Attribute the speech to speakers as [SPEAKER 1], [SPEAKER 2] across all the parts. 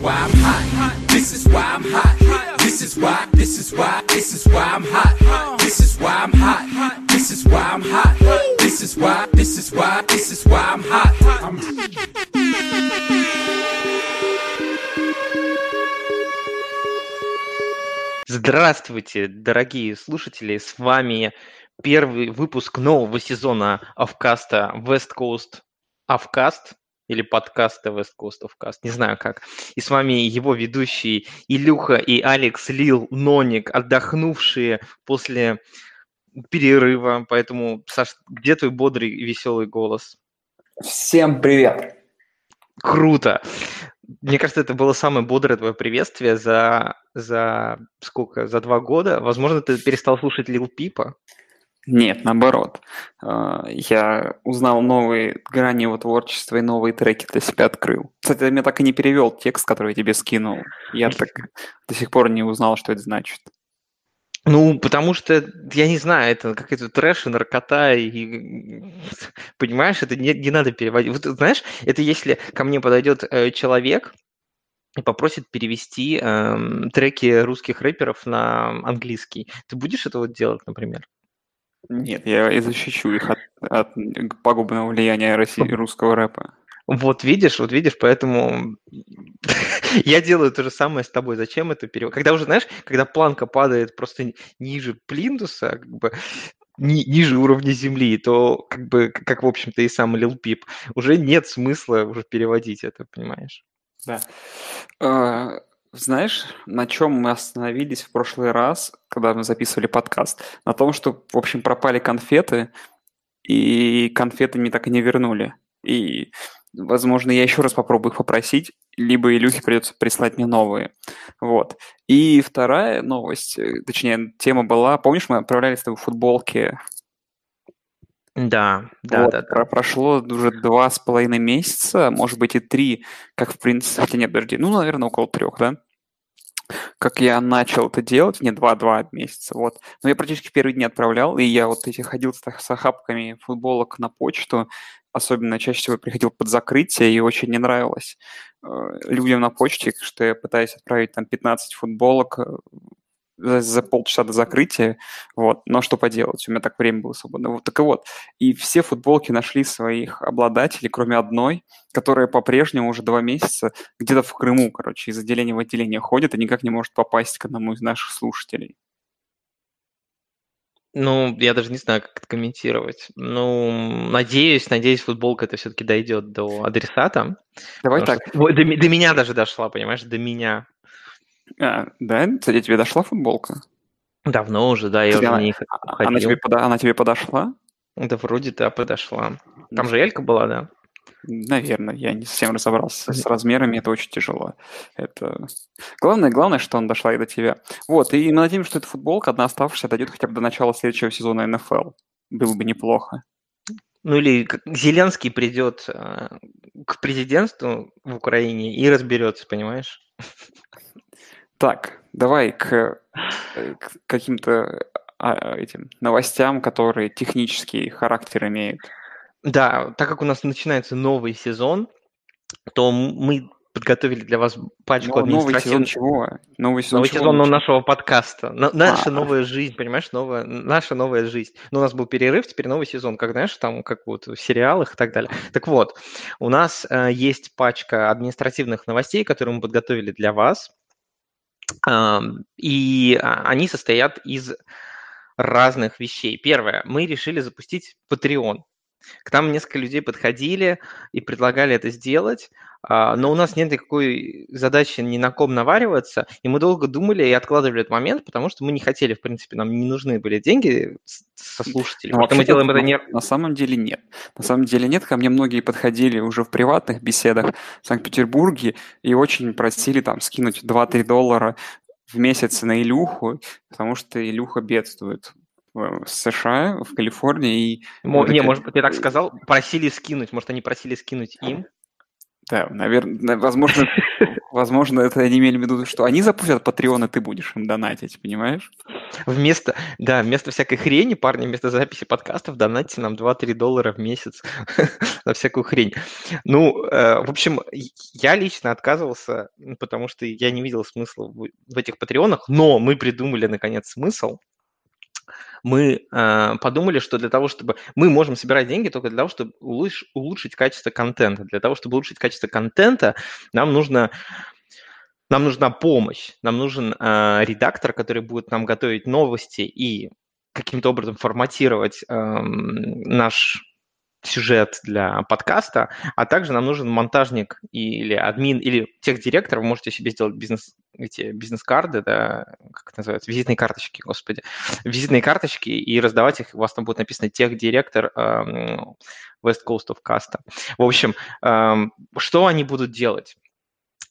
[SPEAKER 1] why I'm hot. This is why I'm hot. This is why, this is why, this is why I'm hot. This is why I'm hot. This is why I'm hot. This is why, this is why, this is why I'm hot. I'm
[SPEAKER 2] Здравствуйте, дорогие слушатели! С вами первый выпуск нового сезона Авкаста West Coast Авкаст или подкаста West Coast Avcast, не знаю как. И с вами его ведущие Илюха и Алекс Лил Ноник, отдохнувшие после перерыва. Поэтому, Саш, где твой бодрый и веселый голос?
[SPEAKER 3] Всем привет!
[SPEAKER 2] Круто! Мне кажется, это было самое бодрое твое приветствие за, за сколько? За два года. Возможно, ты перестал слушать Лил Пипа.
[SPEAKER 3] Нет, наоборот. А, я узнал новые грани его творчества и новые треки для себя открыл. Кстати, мне так и не перевел текст, который я тебе скинул. Я так до сих пор не узнал, что это значит.
[SPEAKER 2] Ну, потому что, я не знаю, это какой-то трэш и наркота, и, понимаешь, это не, не надо переводить. Вот, знаешь, это если ко мне подойдет э, человек и попросит перевести э, треки русских рэперов на английский, ты будешь это вот делать, например?
[SPEAKER 3] Нет, я защищу их от, от пагубного влияния России, русского рэпа.
[SPEAKER 2] Вот видишь, вот видишь, поэтому я делаю то же самое с тобой. Зачем это перевод? Когда уже, знаешь, когда планка падает просто ниже плинтуса, как бы ни, ниже уровня земли, то как бы, как в общем-то и сам Лил Пип, уже нет смысла уже переводить это, понимаешь?
[SPEAKER 3] Да. Знаешь, на чем мы остановились в прошлый раз, когда мы записывали подкаст? На том, что, в общем, пропали конфеты, и конфеты мне так и не вернули. И Возможно, я еще раз попробую их попросить, либо Илюхе придется прислать мне новые. Вот. И вторая новость, э, точнее, тема была, помнишь, мы отправляли с тобой футболки
[SPEAKER 2] да, да, вот, да, да.
[SPEAKER 3] Прошло уже два с половиной месяца, может быть и три, как в принципе, хотя нет, подожди, ну, наверное, около трех, да? Как я начал это делать, не два-два месяца, вот. Но я практически первый день отправлял, и я вот эти ходил с, с охапками футболок на почту, особенно чаще всего приходил под закрытие, и очень не нравилось э, людям на почте, что я пытаюсь отправить там 15 футболок э, за, за полчаса до закрытия, вот, но что поделать, у меня так время было свободно. Вот, так и вот, и все футболки нашли своих обладателей, кроме одной, которая по-прежнему уже два месяца где-то в Крыму, короче, из отделения в отделение ходит и никак не может попасть к одному из наших слушателей.
[SPEAKER 2] Ну, я даже не знаю, как это комментировать. Ну, надеюсь, надеюсь, футболка это все-таки дойдет до адресата.
[SPEAKER 3] Давай так.
[SPEAKER 2] Что, до, до меня даже дошла, понимаешь, до меня.
[SPEAKER 3] А, да? Кстати, тебе дошла футболка?
[SPEAKER 2] Давно уже, да, я
[SPEAKER 3] тебе
[SPEAKER 2] уже
[SPEAKER 3] она,
[SPEAKER 2] не
[SPEAKER 3] она тебе, она тебе подошла?
[SPEAKER 2] Да, вроде да, подошла. Там же Элька была, да?
[SPEAKER 3] Наверное, я не совсем разобрался с размерами, это очень тяжело. Это... Главное, главное, что она дошла и до тебя. Вот, и мы надеемся, что эта футболка, одна оставшаяся, дойдет хотя бы до начала следующего сезона НФЛ. Было бы неплохо.
[SPEAKER 2] Ну или Зеленский придет э, к президентству в Украине и разберется, понимаешь?
[SPEAKER 3] Так, давай к, э, к каким-то а, этим новостям, которые технический характер имеют.
[SPEAKER 2] Да, так как у нас начинается новый сезон, то мы подготовили для вас пачку
[SPEAKER 3] Но, Новый сезон чего?
[SPEAKER 2] Новый сезон, новый чего сезон лучше? нашего подкаста. На, наша а, новая жизнь, понимаешь, новая, наша новая жизнь. Но у нас был перерыв, теперь новый сезон, как, знаешь, там, как вот в сериалах и так далее. Так вот, у нас э, есть пачка административных новостей, которые мы подготовили для вас. И они состоят из разных вещей. Первое, мы решили запустить Patreon. К нам несколько людей подходили и предлагали это сделать, а, но у нас нет никакой задачи ни на ком навариваться, и мы долго думали и откладывали этот момент, потому что мы не хотели, в принципе, нам не нужны были деньги со слушателей.
[SPEAKER 3] Ну, мы делаем это не... На самом деле нет. На самом деле нет. Ко мне многие подходили уже в приватных беседах в Санкт-Петербурге и очень просили там скинуть 2-3 доллара в месяц на Илюху, потому что Илюха бедствует в США, в Калифорнии. И
[SPEAKER 2] Мо, не, может быть, ты так сказал, просили скинуть, может, они просили скинуть им?
[SPEAKER 3] Да, наверное, возможно, возможно, это они имели в виду, что они запустят Patreon, и ты будешь им донатить, понимаешь?
[SPEAKER 2] Вместо, да, вместо всякой хрени, парни, вместо записи подкастов донатьте нам 2-3 доллара в месяц на всякую хрень. Ну, э, в общем, я лично отказывался, потому что я не видел смысла в, в этих патреонах, но мы придумали, наконец, смысл. Мы э, подумали, что для того, чтобы... Мы можем собирать деньги только для того, чтобы улучш... улучшить качество контента. Для того, чтобы улучшить качество контента, нам нужно нам нужна помощь, нам нужен э, редактор, который будет нам готовить новости и каким-то образом форматировать э, наш сюжет для подкаста, а также нам нужен монтажник или админ, или техдиректор, вы можете себе сделать бизнес, эти бизнес-карты, да, как это называется, визитные карточки, господи, визитные карточки и раздавать их, у вас там будет написано техдиректор э, West Coast of Casta. В общем, э, что они будут делать?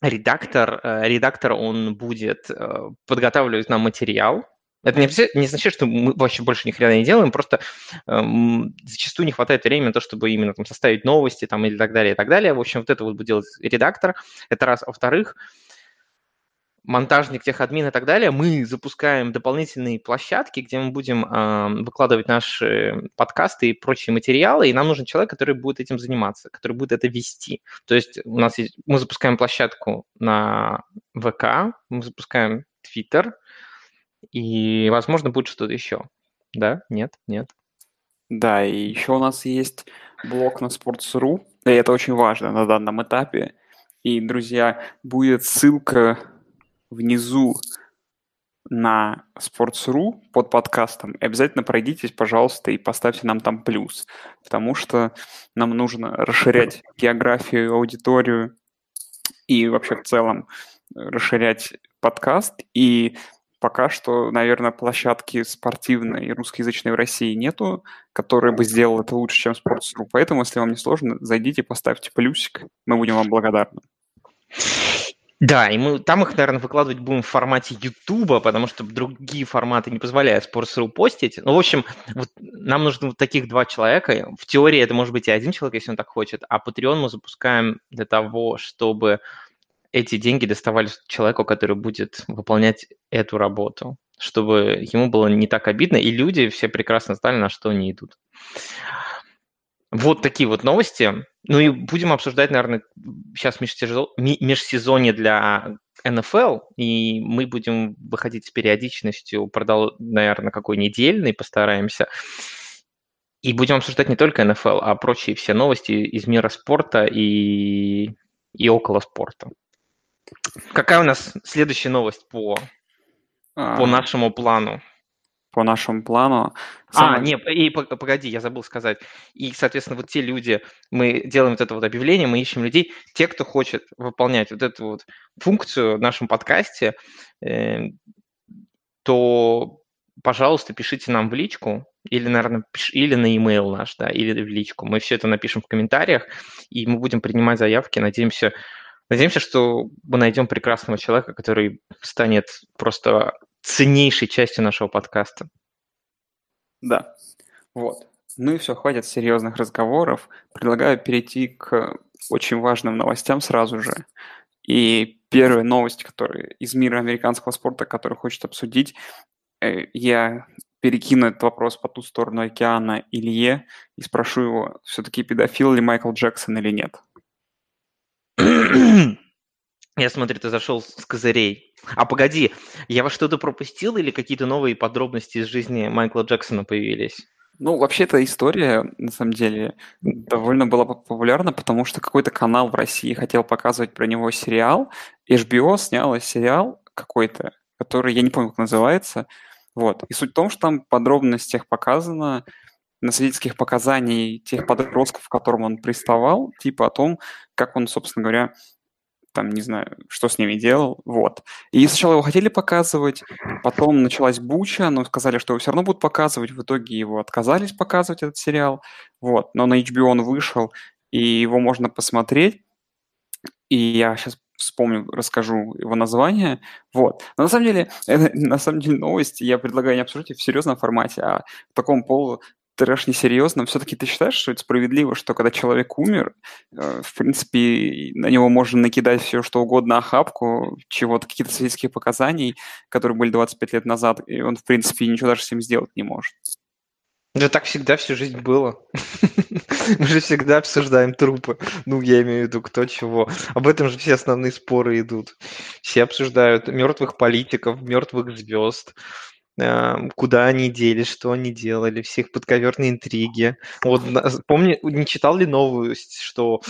[SPEAKER 2] редактор, э, редактор, он будет э, подготавливать нам материал. Это не, означает, что мы вообще больше ни хрена не делаем, просто эм, зачастую не хватает времени на то, чтобы именно там составить новости там или так далее, и так далее. В общем, вот это вот будет делать редактор. Это раз. Во-вторых, монтажник, техадмин и так далее, мы запускаем дополнительные площадки, где мы будем э, выкладывать наши подкасты и прочие материалы, и нам нужен человек, который будет этим заниматься, который будет это вести. То есть у нас есть, мы запускаем площадку на ВК, мы запускаем Twitter, и, возможно, будет что-то еще. Да? Нет? Нет?
[SPEAKER 3] Да, и еще у нас есть блог на Sports.ru, и это очень важно на данном этапе. И, друзья, будет ссылка внизу на Sports.ru под подкастом, и обязательно пройдитесь, пожалуйста, и поставьте нам там плюс, потому что нам нужно расширять географию, аудиторию и вообще в целом расширять подкаст. И пока что, наверное, площадки спортивной и русскоязычной в России нету, которая бы сделала это лучше, чем Sports.ru. Поэтому, если вам не сложно, зайдите, поставьте плюсик, мы будем вам благодарны.
[SPEAKER 2] Да, и мы там их, наверное, выкладывать будем в формате Ютуба, потому что другие форматы не позволяют Sports.ru постить. Ну, в общем, вот нам нужно вот таких два человека. В теории это может быть и один человек, если он так хочет, а Patreon мы запускаем для того, чтобы эти деньги доставались человеку, который будет выполнять эту работу, чтобы ему было не так обидно, и люди все прекрасно знали, на что они идут. Вот такие вот новости. Ну и будем обсуждать, наверное, сейчас межсезонье для НФЛ, и мы будем выходить с периодичностью, продал, наверное, какой недельный, постараемся. И будем обсуждать не только НФЛ, а прочие все новости из мира спорта и, и около спорта. Какая у нас следующая новость по, а... по нашему плану?
[SPEAKER 3] по нашему плану.
[SPEAKER 2] Самое... А, нет, и погоди, я забыл сказать. И, соответственно, вот те люди, мы делаем вот это вот объявление, мы ищем людей, те, кто хочет выполнять вот эту вот функцию в нашем подкасте, э, то, пожалуйста, пишите нам в личку, или, наверное, пиш... или на e-mail наш, да, или в личку. Мы все это напишем в комментариях, и мы будем принимать заявки. Надеемся, надеемся, что мы найдем прекрасного человека, который станет просто ценнейшей частью нашего подкаста.
[SPEAKER 3] Да, вот. Ну и все, хватит серьезных разговоров. Предлагаю перейти к очень важным новостям сразу же. И первая новость, которая из мира американского спорта, которую хочет обсудить, э, я перекину этот вопрос по ту сторону океана Илье и спрошу его, все-таки педофил ли Майкл Джексон или нет.
[SPEAKER 2] Я смотрю, ты зашел с козырей. А погоди, я во что-то пропустил или какие-то новые подробности из жизни Майкла Джексона появились?
[SPEAKER 3] Ну, вообще эта история, на самом деле, довольно была популярна, потому что какой-то канал в России хотел показывать про него сериал. HBO сняла сериал какой-то, который, я не помню, как называется. Вот. И суть в том, что там подробностях показано, на свидетельских показаний тех подростков, к которым он приставал, типа о том, как он, собственно говоря, там, не знаю, что с ними делал, вот. И сначала его хотели показывать, потом началась буча, но сказали, что его все равно будут показывать, в итоге его отказались показывать, этот сериал, вот. Но на HBO он вышел, и его можно посмотреть, и я сейчас вспомню, расскажу его название. Вот. Но на самом деле, это, на самом деле новости я предлагаю не обсуждать в серьезном формате, а в таком полу трэш несерьезно. Все-таки ты считаешь, что это справедливо, что когда человек умер, э, в принципе, на него можно накидать все, что угодно, охапку, чего-то, каких-то свидетельских показаний, которые были 25 лет назад, и он, в принципе, ничего даже с ним сделать не может.
[SPEAKER 2] Да так всегда всю жизнь было. Мы же всегда обсуждаем трупы. Ну, я имею в виду, кто чего. Об этом же все основные споры идут. Все обсуждают мертвых политиков, мертвых звезд, куда они делись, что они делали, все их подковерные интриги. Вот помню, не читал ли новость, что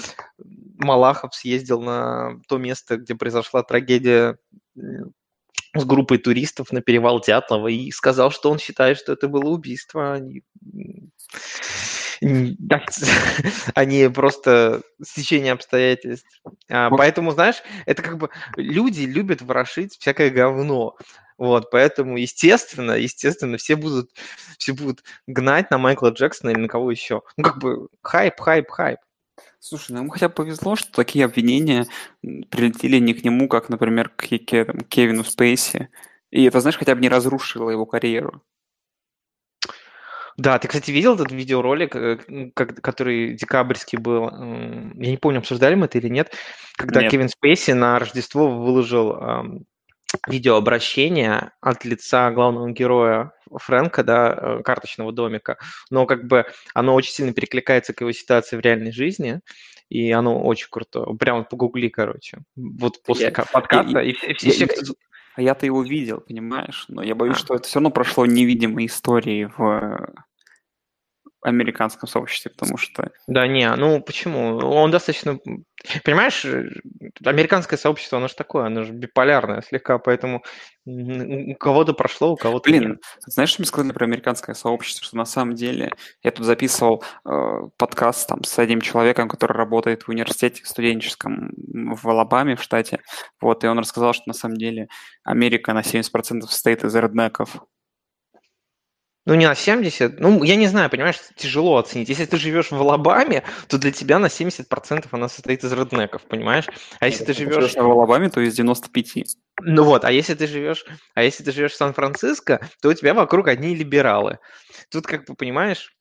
[SPEAKER 2] Малахов съездил на то место, где произошла трагедия с группой туристов на перевал Дятлова и сказал, что он считает, что это было убийство. Они, они просто стечение обстоятельств. А, поэтому, знаешь, это как бы люди любят ворошить всякое говно. Вот, поэтому, естественно, естественно, все будут, все будут гнать на Майкла Джексона или на кого еще. Ну, как бы хайп, хайп, хайп.
[SPEAKER 3] Слушай, ну ему хотя бы повезло, что такие обвинения прилетели не к нему, как, например, к Кевину Спейси. И это, знаешь, хотя бы не разрушило его карьеру.
[SPEAKER 2] Да, ты, кстати, видел этот видеоролик, э, который декабрьский был? Я не помню, обсуждали мы это или нет, когда нет. Кевин Спейси на Рождество выложил видеообращение от лица главного героя Фрэнка, да, э, карточного домика, но как бы оно очень сильно перекликается к его ситуации в реальной жизни, и оно очень круто. Прямо погугли, короче. Вот после я, подкаста. Я, и все, все,
[SPEAKER 3] я, все... А я-то его видел, понимаешь? Но я боюсь, а. что это все равно прошло невидимой истории в американском сообществе, потому что...
[SPEAKER 2] Да, не, ну почему? Он достаточно... Понимаешь, американское сообщество, оно же такое, оно же биполярное слегка, поэтому у кого-то прошло, у кого-то
[SPEAKER 3] Блин, нет. знаешь, что мне сказали про американское сообщество, что на самом деле я тут записывал э, подкаст там с одним человеком, который работает в университете студенческом в Алабаме, в штате, вот, и он рассказал, что на самом деле Америка на 70% состоит из реднеков,
[SPEAKER 2] ну, не на 70. Ну, я не знаю, понимаешь, тяжело оценить. Если ты живешь в Алабаме, то для тебя на 70% она состоит из реднеков, понимаешь? А если ты живешь...
[SPEAKER 3] в Алабаме, то из 95.
[SPEAKER 2] Ну вот, а если ты живешь, а если ты живешь в Сан-Франциско, то у тебя вокруг одни либералы. Тут, как бы, понимаешь,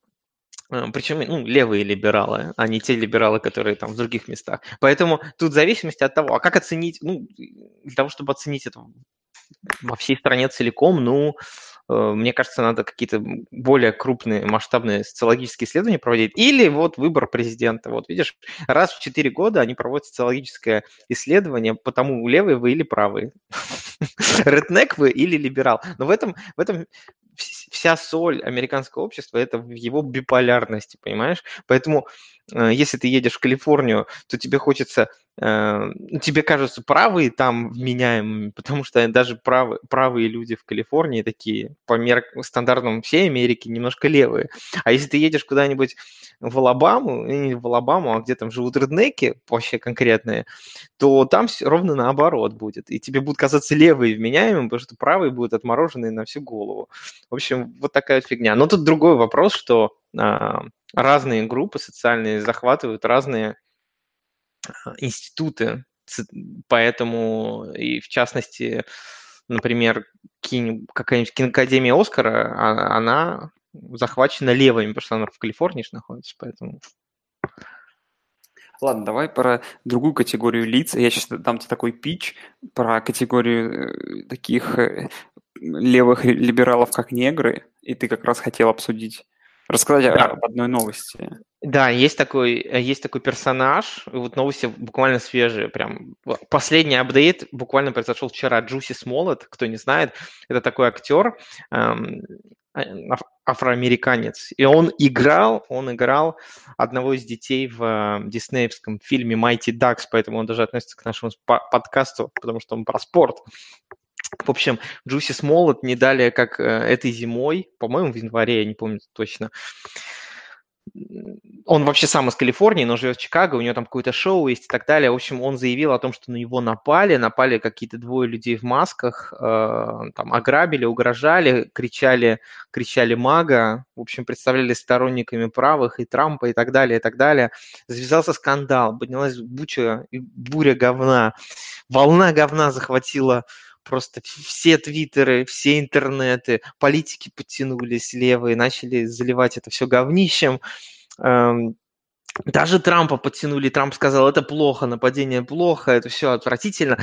[SPEAKER 2] э, причем, ну, левые либералы, а не те либералы, которые там в других местах. Поэтому тут в зависимости от того, а как оценить, ну, для того, чтобы оценить это во всей стране целиком, ну, мне кажется, надо какие-то более крупные масштабные социологические исследования проводить. Или вот выбор президента. Вот видишь, раз в 4 года они проводят социологическое исследование, потому левый вы или правый. Реднек вы или либерал. Но в этом, в этом вся соль американского общества это в его биполярности, понимаешь? Поэтому э, если ты едешь в Калифорнию, то тебе хочется, э, тебе кажутся правые там вменяемыми, потому что даже правые, правые люди в Калифорнии такие по мер стандартам всей Америки немножко левые. А если ты едешь куда-нибудь в Алабаму, не в Алабаму, а где там живут реднеки вообще конкретные, то там ровно наоборот будет. И тебе будут казаться левые вменяемыми, потому что правые будут отмороженные на всю голову. В общем, вот такая фигня. Но тут другой вопрос, что а, разные группы социальные захватывают разные а, институты, поэтому и в частности, например, какая-нибудь киноакадемия Оскара, а, она захвачена левыми, потому что она в Калифорнии же находится, поэтому...
[SPEAKER 3] Ладно, давай про другую категорию лиц. Я сейчас дам тебе такой пич про категорию э, таких э, левых либералов, как негры, и ты как раз хотел обсудить, рассказать да. об одной новости.
[SPEAKER 2] Да, есть такой, есть такой персонаж, вот новости буквально свежие, прям последний апдейт буквально произошел вчера, Джуси Смолет, кто не знает, это такой актер, эм, афроамериканец. И он играл, он играл одного из детей в э, диснеевском фильме Mighty Ducks, поэтому он даже относится к нашему подкасту, потому что он про спорт. В общем, Джуси Смолот не далее, как э, этой зимой, по-моему, в январе, я не помню точно, он вообще сам из Калифорнии, но живет в Чикаго, у него там какое-то шоу есть и так далее. В общем, он заявил о том, что на него напали, напали какие-то двое людей в масках, э, там ограбили, угрожали, кричали, кричали мага, в общем, представляли сторонниками правых и Трампа и так далее, и так далее. Завязался скандал, поднялась буча, буря говна, волна говна захватила просто все твиттеры, все интернеты, политики подтянулись левые, начали заливать это все говнищем. Эм, даже Трампа подтянули, Трамп сказал, это плохо, нападение плохо, это все отвратительно.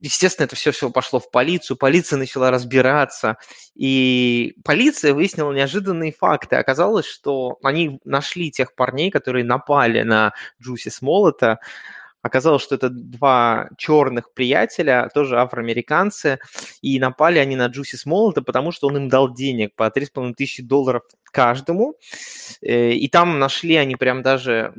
[SPEAKER 2] Естественно, это все, все пошло в полицию, полиция начала разбираться, и полиция выяснила неожиданные факты. Оказалось, что они нашли тех парней, которые напали на Джуси Смолота, Оказалось, что это два черных приятеля, тоже афроамериканцы, и напали они на Джуси Смолота, потому что он им дал денег по 3,5 тысячи долларов каждому. Э, и там нашли они прям даже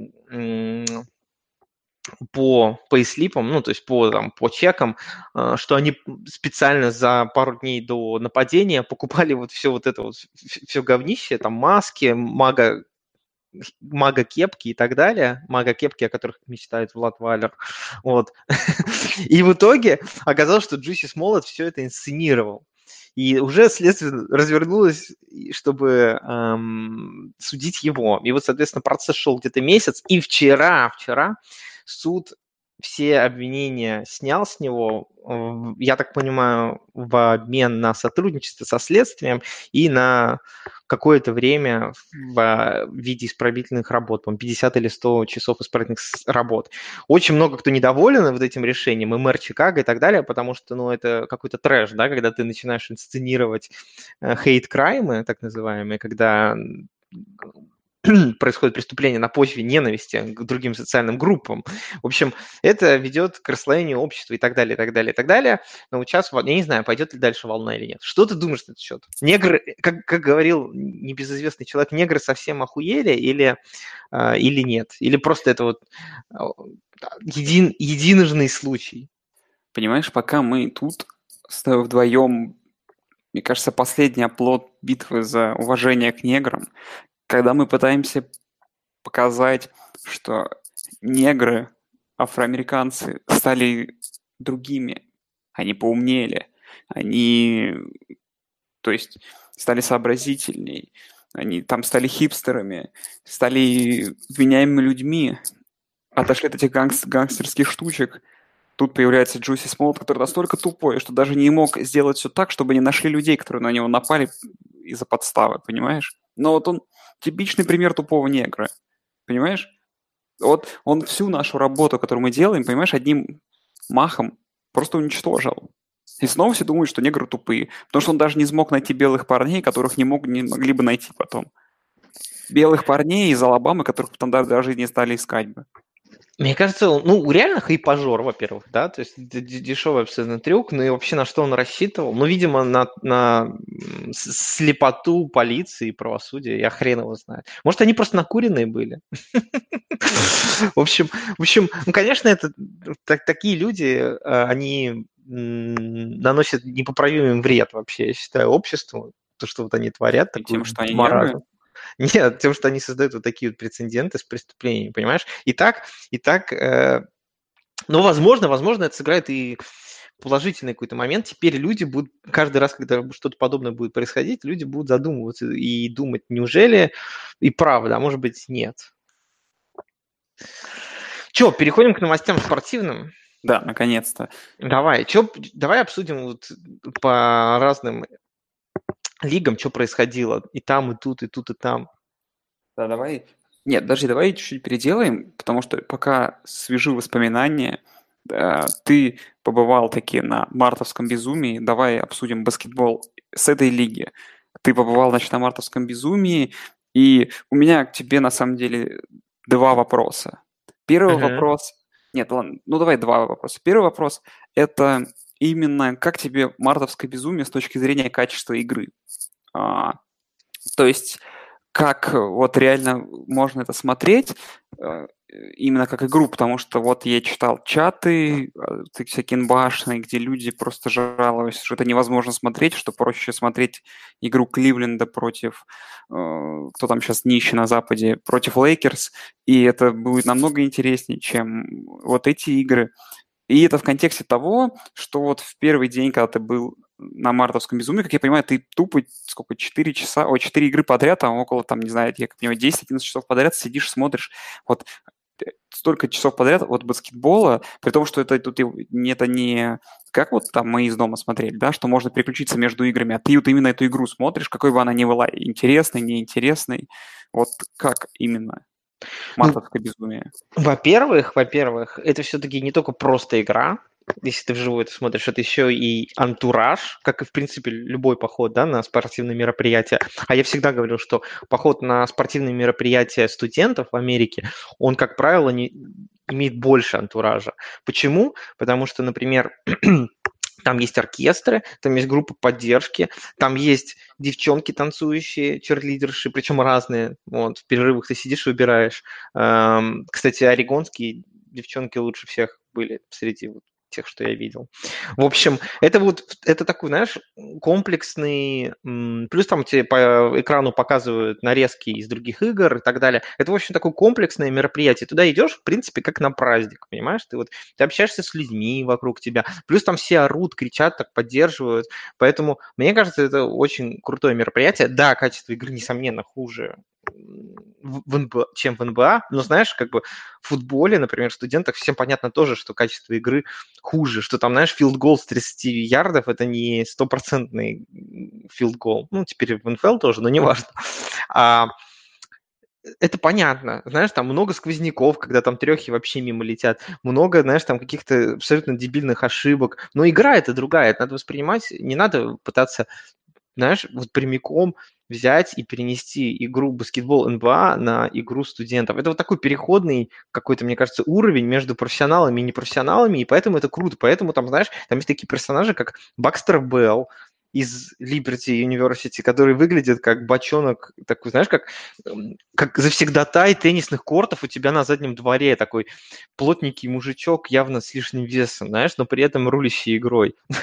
[SPEAKER 2] по пейслипам, ну, то есть по, там, по чекам, э, что они специально за пару дней до нападения покупали вот все вот это вот, все говнище, там маски, мага мага-кепки и так далее, мага-кепки, о которых мечтает Влад Валер, вот. И в итоге оказалось, что Джуси Смолот все это инсценировал. И уже следствие развернулось, чтобы эм, судить его. И вот, соответственно, процесс шел где-то месяц. И вчера, вчера суд все обвинения снял с него, я так понимаю, в обмен на сотрудничество со следствием и на какое-то время в виде исправительных работ, 50 или 100 часов исправительных работ. Очень много кто недоволен вот этим решением, и мэр Чикаго и так далее, потому что, ну, это какой-то трэш, да, когда ты начинаешь инсценировать хейт-краймы, так называемые, когда происходит преступление на почве ненависти к другим социальным группам. В общем, это ведет к расслоению общества и так далее, и так далее, и так далее. Но сейчас, я не знаю, пойдет ли дальше волна или нет. Что ты думаешь на этот счет? Негры, как, как говорил небезызвестный человек, негры совсем охуели или, э, или нет? Или просто это вот а, един, единожный случай?
[SPEAKER 3] Понимаешь, пока мы тут с тобой вдвоем мне кажется, последний оплот битвы за уважение к неграм когда мы пытаемся показать, что негры, афроамериканцы стали другими, они поумнели, они, то есть, стали сообразительней, они там стали хипстерами, стали вменяемыми людьми, отошли от этих гангст- гангстерских штучек. Тут появляется Джусси Смоллетт, который настолько тупой, что даже не мог сделать все так, чтобы не нашли людей, которые на него напали из-за подставы, понимаешь? Но вот он типичный пример тупого негра. Понимаешь? Вот он всю нашу работу, которую мы делаем, понимаешь, одним махом просто уничтожил. И снова все думают, что негры тупые, потому что он даже не смог найти белых парней, которых не, мог, не могли бы найти потом. Белых парней из Алабамы, которых потом даже не стали искать бы.
[SPEAKER 2] Мне кажется, ну, реально хайпажор, во-первых, да, то есть дешевый абсолютно трюк, ну и вообще на что он рассчитывал? Ну, видимо, на, на слепоту полиции и правосудия, я хрен его знаю. Может, они просто накуренные были? В общем, в общем, ну, конечно, это так, такие люди, а, они наносят непоправимый вред вообще, я считаю, обществу, то, что вот они творят.
[SPEAKER 3] Тем, что они
[SPEAKER 2] маразм. Нет, тем, что они создают вот такие вот прецеденты с преступлениями, понимаешь? И так, и так, э, ну, возможно, возможно, это сыграет и положительный какой-то момент. Теперь люди будут, каждый раз, когда что-то подобное будет происходить, люди будут задумываться и думать, неужели и правда, а может быть, нет. Че, переходим к новостям спортивным?
[SPEAKER 3] Да, наконец-то.
[SPEAKER 2] Давай, чё, давай обсудим вот по разным лигам, что происходило и там, и тут, и тут, и там.
[SPEAKER 3] Да, давай. Нет, даже давай чуть-чуть переделаем, потому что пока свежи воспоминания, да, ты побывал таки на мартовском безумии, давай обсудим баскетбол с этой лиги. Ты побывал, значит, на мартовском безумии, и у меня к тебе, на самом деле, два вопроса. Первый uh-huh. вопрос... Нет, ладно, ну давай два вопроса. Первый вопрос – это именно как тебе мартовское безумие с точки зрения качества игры? А, то есть как вот реально можно это смотреть э, именно как игру, потому что вот я читал чаты э, всякие НБАшные, где люди просто жаловались, что это невозможно смотреть, что проще смотреть игру Кливленда против, э, кто там сейчас нищий на Западе, против Лейкерс, и это будет намного интереснее, чем вот эти игры. И это в контексте того, что вот в первый день, когда ты был на мартовском безумии, как я понимаю, ты тупо сколько, 4 часа, о, 4 игры подряд, там около, там, не знаю, я как понимаю, 10-11 часов подряд сидишь, смотришь. Вот столько часов подряд от баскетбола, при том, что это тут это не как вот там мы из дома смотрели, да, что можно переключиться между играми, а ты вот именно эту игру смотришь, какой бы она ни была, интересной, неинтересной, вот как именно? Мартовское безумие.
[SPEAKER 2] Во-первых, во-первых, это все-таки не только просто игра, если ты вживую это смотришь, это еще и антураж, как и, в принципе, любой поход да, на спортивные мероприятия. А я всегда говорил, что поход на спортивные мероприятия студентов в Америке, он, как правило, не, имеет больше антуража. Почему? Потому что, например, там есть оркестры, там есть группа поддержки, там есть девчонки танцующие, черлидерши, причем разные. Вот, в перерывах ты сидишь, выбираешь. Эм, кстати, орегонские девчонки лучше всех были среди тех, что я видел. В общем, это вот это такой, знаешь, комплексный, плюс там тебе по экрану показывают нарезки из других игр и так далее. Это, в общем, такое комплексное мероприятие. Туда идешь, в принципе, как на праздник, понимаешь? Ты вот ты общаешься с людьми вокруг тебя, плюс там все орут, кричат, так поддерживают. Поэтому, мне кажется, это очень крутое мероприятие. Да, качество игры, несомненно, хуже в НБА, чем в НБА, но знаешь, как бы в футболе, например, студентах всем понятно тоже, что качество игры хуже, что там, знаешь, филд-гол с 30 ярдов – это не стопроцентный филд-гол. Ну, теперь в НФЛ тоже, но неважно. А, это понятно. Знаешь, там много сквозняков, когда там трехи вообще мимо летят. Много, знаешь, там каких-то абсолютно дебильных ошибок. Но игра это другая. Это надо воспринимать. Не надо пытаться, знаешь, вот прямиком взять и перенести игру баскетбол НБА на игру студентов. Это вот такой переходный какой-то, мне кажется, уровень между профессионалами и непрофессионалами, и поэтому это круто. Поэтому там, знаешь, там есть такие персонажи, как Бакстер Белл, из Liberty University, который выглядит как бочонок, такой, знаешь, как, как завсегдатай теннисных кортов у тебя на заднем дворе, такой плотненький мужичок, явно с лишним весом, знаешь, но при этом рулящий игрой.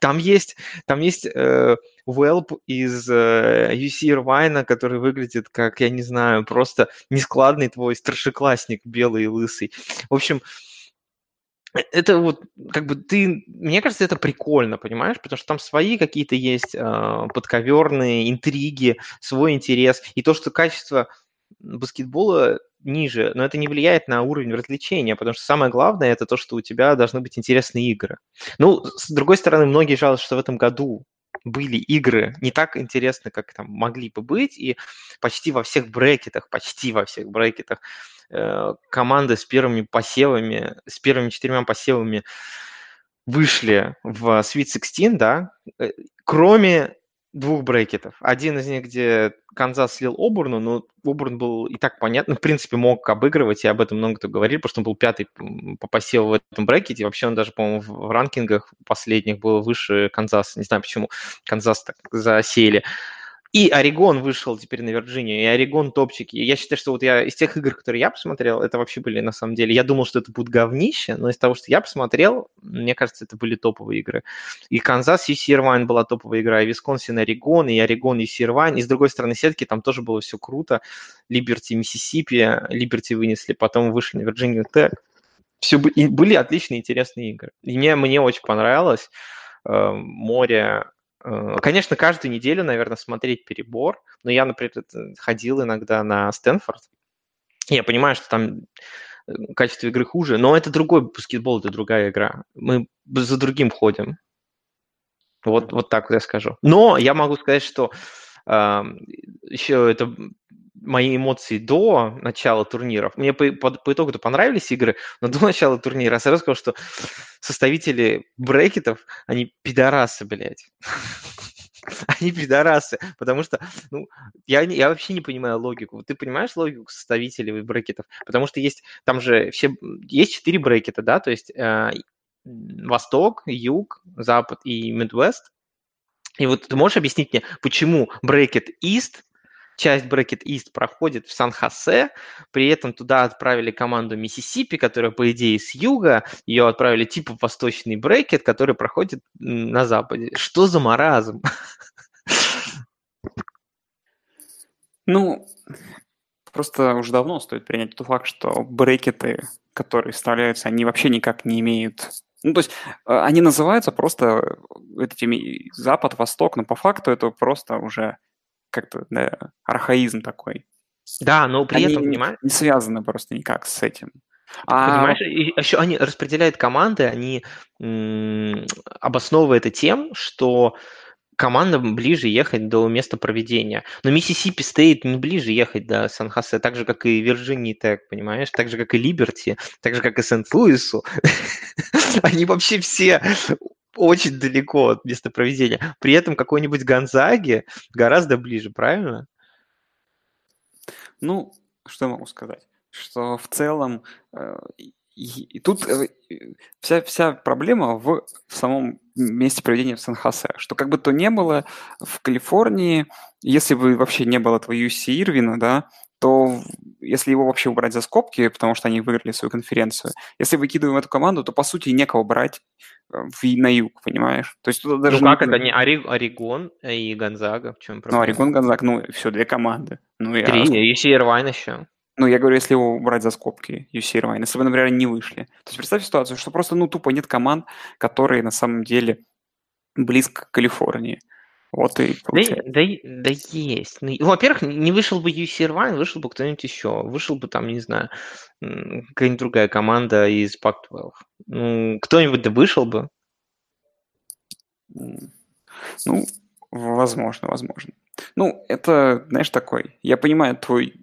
[SPEAKER 2] Там есть, там есть э, Велп из э, UC Ирвайна, который выглядит как, я не знаю, просто нескладный твой старшеклассник, белый и лысый. В общем, это вот, как бы ты, мне кажется, это прикольно, понимаешь, потому что там свои какие-то есть э, подковерные интриги, свой интерес, и то, что качество баскетбола ниже, но это не влияет на уровень развлечения, потому что самое главное это то, что у тебя должны быть интересные игры. Ну, с другой стороны, многие жалуются, что в этом году были игры не так интересны, как там могли бы быть, и почти во всех брекетах, почти во всех брекетах э, команды с первыми посевами, с первыми четырьмя посевами вышли в Sweet 16, да, э, кроме двух брекетов. Один из них, где Канзас слил Обурну, но Обурн был и так понятно, в принципе, мог обыгрывать, и об этом много кто говорил, потому что он был пятый по посеву в этом брекете. Вообще он даже, по-моему, в ранкингах последних был выше Канзаса. Не знаю, почему Канзас так засели. И Орегон вышел теперь на Вирджинию, и Орегон топчики. Я считаю, что вот я из тех игр, которые я посмотрел, это вообще были на самом деле... Я думал, что это будет говнище, но из того, что я посмотрел, мне кажется, это были топовые игры. И Канзас, UC Irvine была топовая игра, и Висконсин, Орегон, и Орегон, UC Irvine. И с другой стороны сетки там тоже было все круто. Либерти, Миссисипи, Либерти вынесли, потом вышли на Вирджинию Тек. Все были отличные, интересные игры. И мне, мне очень понравилось. Э, море конечно, каждую неделю, наверное, смотреть перебор, но я, например, ходил иногда на Стэнфорд. Я понимаю, что там э, качество игры хуже, но это другой баскетбол, это другая игра. Мы за другим ходим. Вот, вот так вот я скажу. Но я могу сказать, что э, еще это мои эмоции до начала турниров. Мне по, по, по итогу-то понравились игры, но до начала турнира я сразу сказал, что составители брекетов, они пидорасы, блядь. Они пидорасы, потому что, ну, я, я вообще не понимаю логику. Ты понимаешь логику составителей брекетов? Потому что есть, там же все, есть четыре брекета, да, то есть э, Восток, Юг, Запад и Midwest. И вот ты можешь объяснить мне, почему брекет East часть Bracket East проходит в Сан-Хосе, при этом туда отправили команду Миссисипи, которая, по идее, с юга, ее отправили типа в восточный брекет, который проходит на западе. Что за маразм?
[SPEAKER 3] Ну, просто уже давно стоит принять тот факт, что брекеты, которые вставляются, они вообще никак не имеют ну, то есть э, они называются просто этими Запад, Восток, но по факту это просто уже как-то да, архаизм такой.
[SPEAKER 2] Да, но при этом
[SPEAKER 3] они,
[SPEAKER 2] понимаешь,
[SPEAKER 3] не связаны просто никак с этим.
[SPEAKER 2] понимаешь,
[SPEAKER 3] А
[SPEAKER 2] и еще они распределяют команды, они м, обосновывают это тем, что командам ближе ехать до места проведения. Но Миссисипи State не ближе ехать до Сан-Хосе, так же, как и Вирджинии Tech, понимаешь? Так же, как и Либерти, так же, как и Сент-Луису. Они вообще все очень далеко от места проведения. При этом какой-нибудь Гонзаги гораздо ближе, правильно?
[SPEAKER 3] Ну, что я могу сказать? Что в целом э, и, и тут э, вся, вся проблема в самом месте проведения в Сан-Хосе. Что как бы то не было в Калифорнии, если бы вообще не было этого UC Ирвина, да, то если его вообще убрать за скобки, потому что они выиграли свою конференцию, если выкидываем эту команду, то по сути некого брать э, в, на юг, понимаешь? То есть туда даже
[SPEAKER 2] ну как это? Не Ори- Орегон и Гонзага? В чем
[SPEAKER 3] Ну,
[SPEAKER 2] проблема?
[SPEAKER 3] Орегон, Гонзаг, ну, все, две команды. Ну, я,
[SPEAKER 2] Три, и Ирвайн еще.
[SPEAKER 3] ну, я говорю, если его убрать за скобки, UC Irvine, если бы, например, не вышли. То есть представь ситуацию, что просто, ну, тупо нет команд, которые на самом деле близко к Калифорнии. Вот и
[SPEAKER 2] Да,
[SPEAKER 3] получается.
[SPEAKER 2] да, да есть. Ну, во-первых, не вышел бы UC Irvine, вышел бы кто-нибудь еще. Вышел бы там, не знаю, какая-нибудь другая команда из Pac-12. Ну, кто-нибудь да вышел бы.
[SPEAKER 3] Ну, возможно, возможно. Ну, это, знаешь, такой. Я понимаю твой,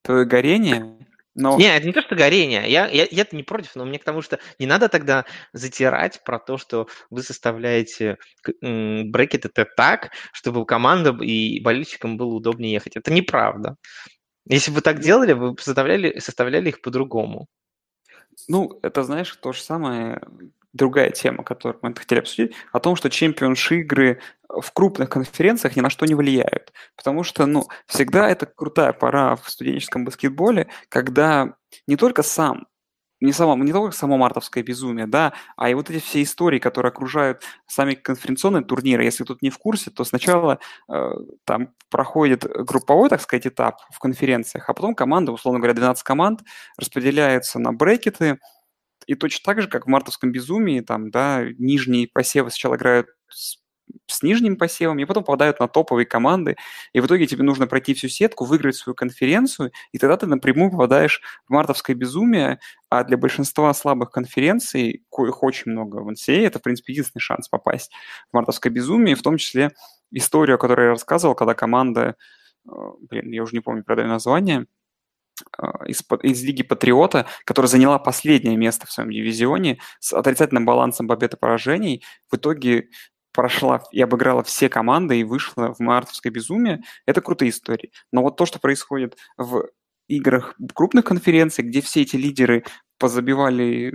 [SPEAKER 3] твое горение, но
[SPEAKER 2] Не, это не то, что горение. Я, я, я-то не против, но мне к тому, что не надо тогда затирать про то, что вы составляете брекет это так, чтобы командам и болельщикам было удобнее ехать. Это неправда. Если бы так делали, вы бы составляли, составляли их по-другому.
[SPEAKER 3] Ну, это, знаешь, то же самое, другая тема, которую мы хотели обсудить, о том, что чемпионши игры в крупных конференциях ни на что не влияют. Потому что, ну, всегда это крутая пора в студенческом баскетболе, когда не только сам не, само, не только само мартовское безумие, да, а и вот эти все истории, которые окружают сами конференционные турниры. Если тут не в курсе, то сначала э, там проходит групповой, так сказать, этап в конференциях, а потом команда, условно говоря, 12 команд, распределяются на брекеты, и точно так же, как в мартовском безумии, там, да, нижние посевы сначала играют с, с нижним посевом, и потом попадают на топовые команды, и в итоге тебе нужно пройти всю сетку, выиграть свою конференцию, и тогда ты напрямую попадаешь в мартовское безумие, а для большинства слабых конференций, коих очень много в NCAA, это, в принципе, единственный шанс попасть в мартовское безумие, в том числе историю, о которой я рассказывал, когда команда, э, блин, я уже не помню, продаю название, из, па- из Лиги Патриота, которая заняла последнее место в своем дивизионе с отрицательным балансом побед и поражений, в итоге прошла и обыграла все команды и вышла в мартовское безумие. Это крутые истории. Но вот то, что происходит в играх крупных конференций, где все эти лидеры позабивали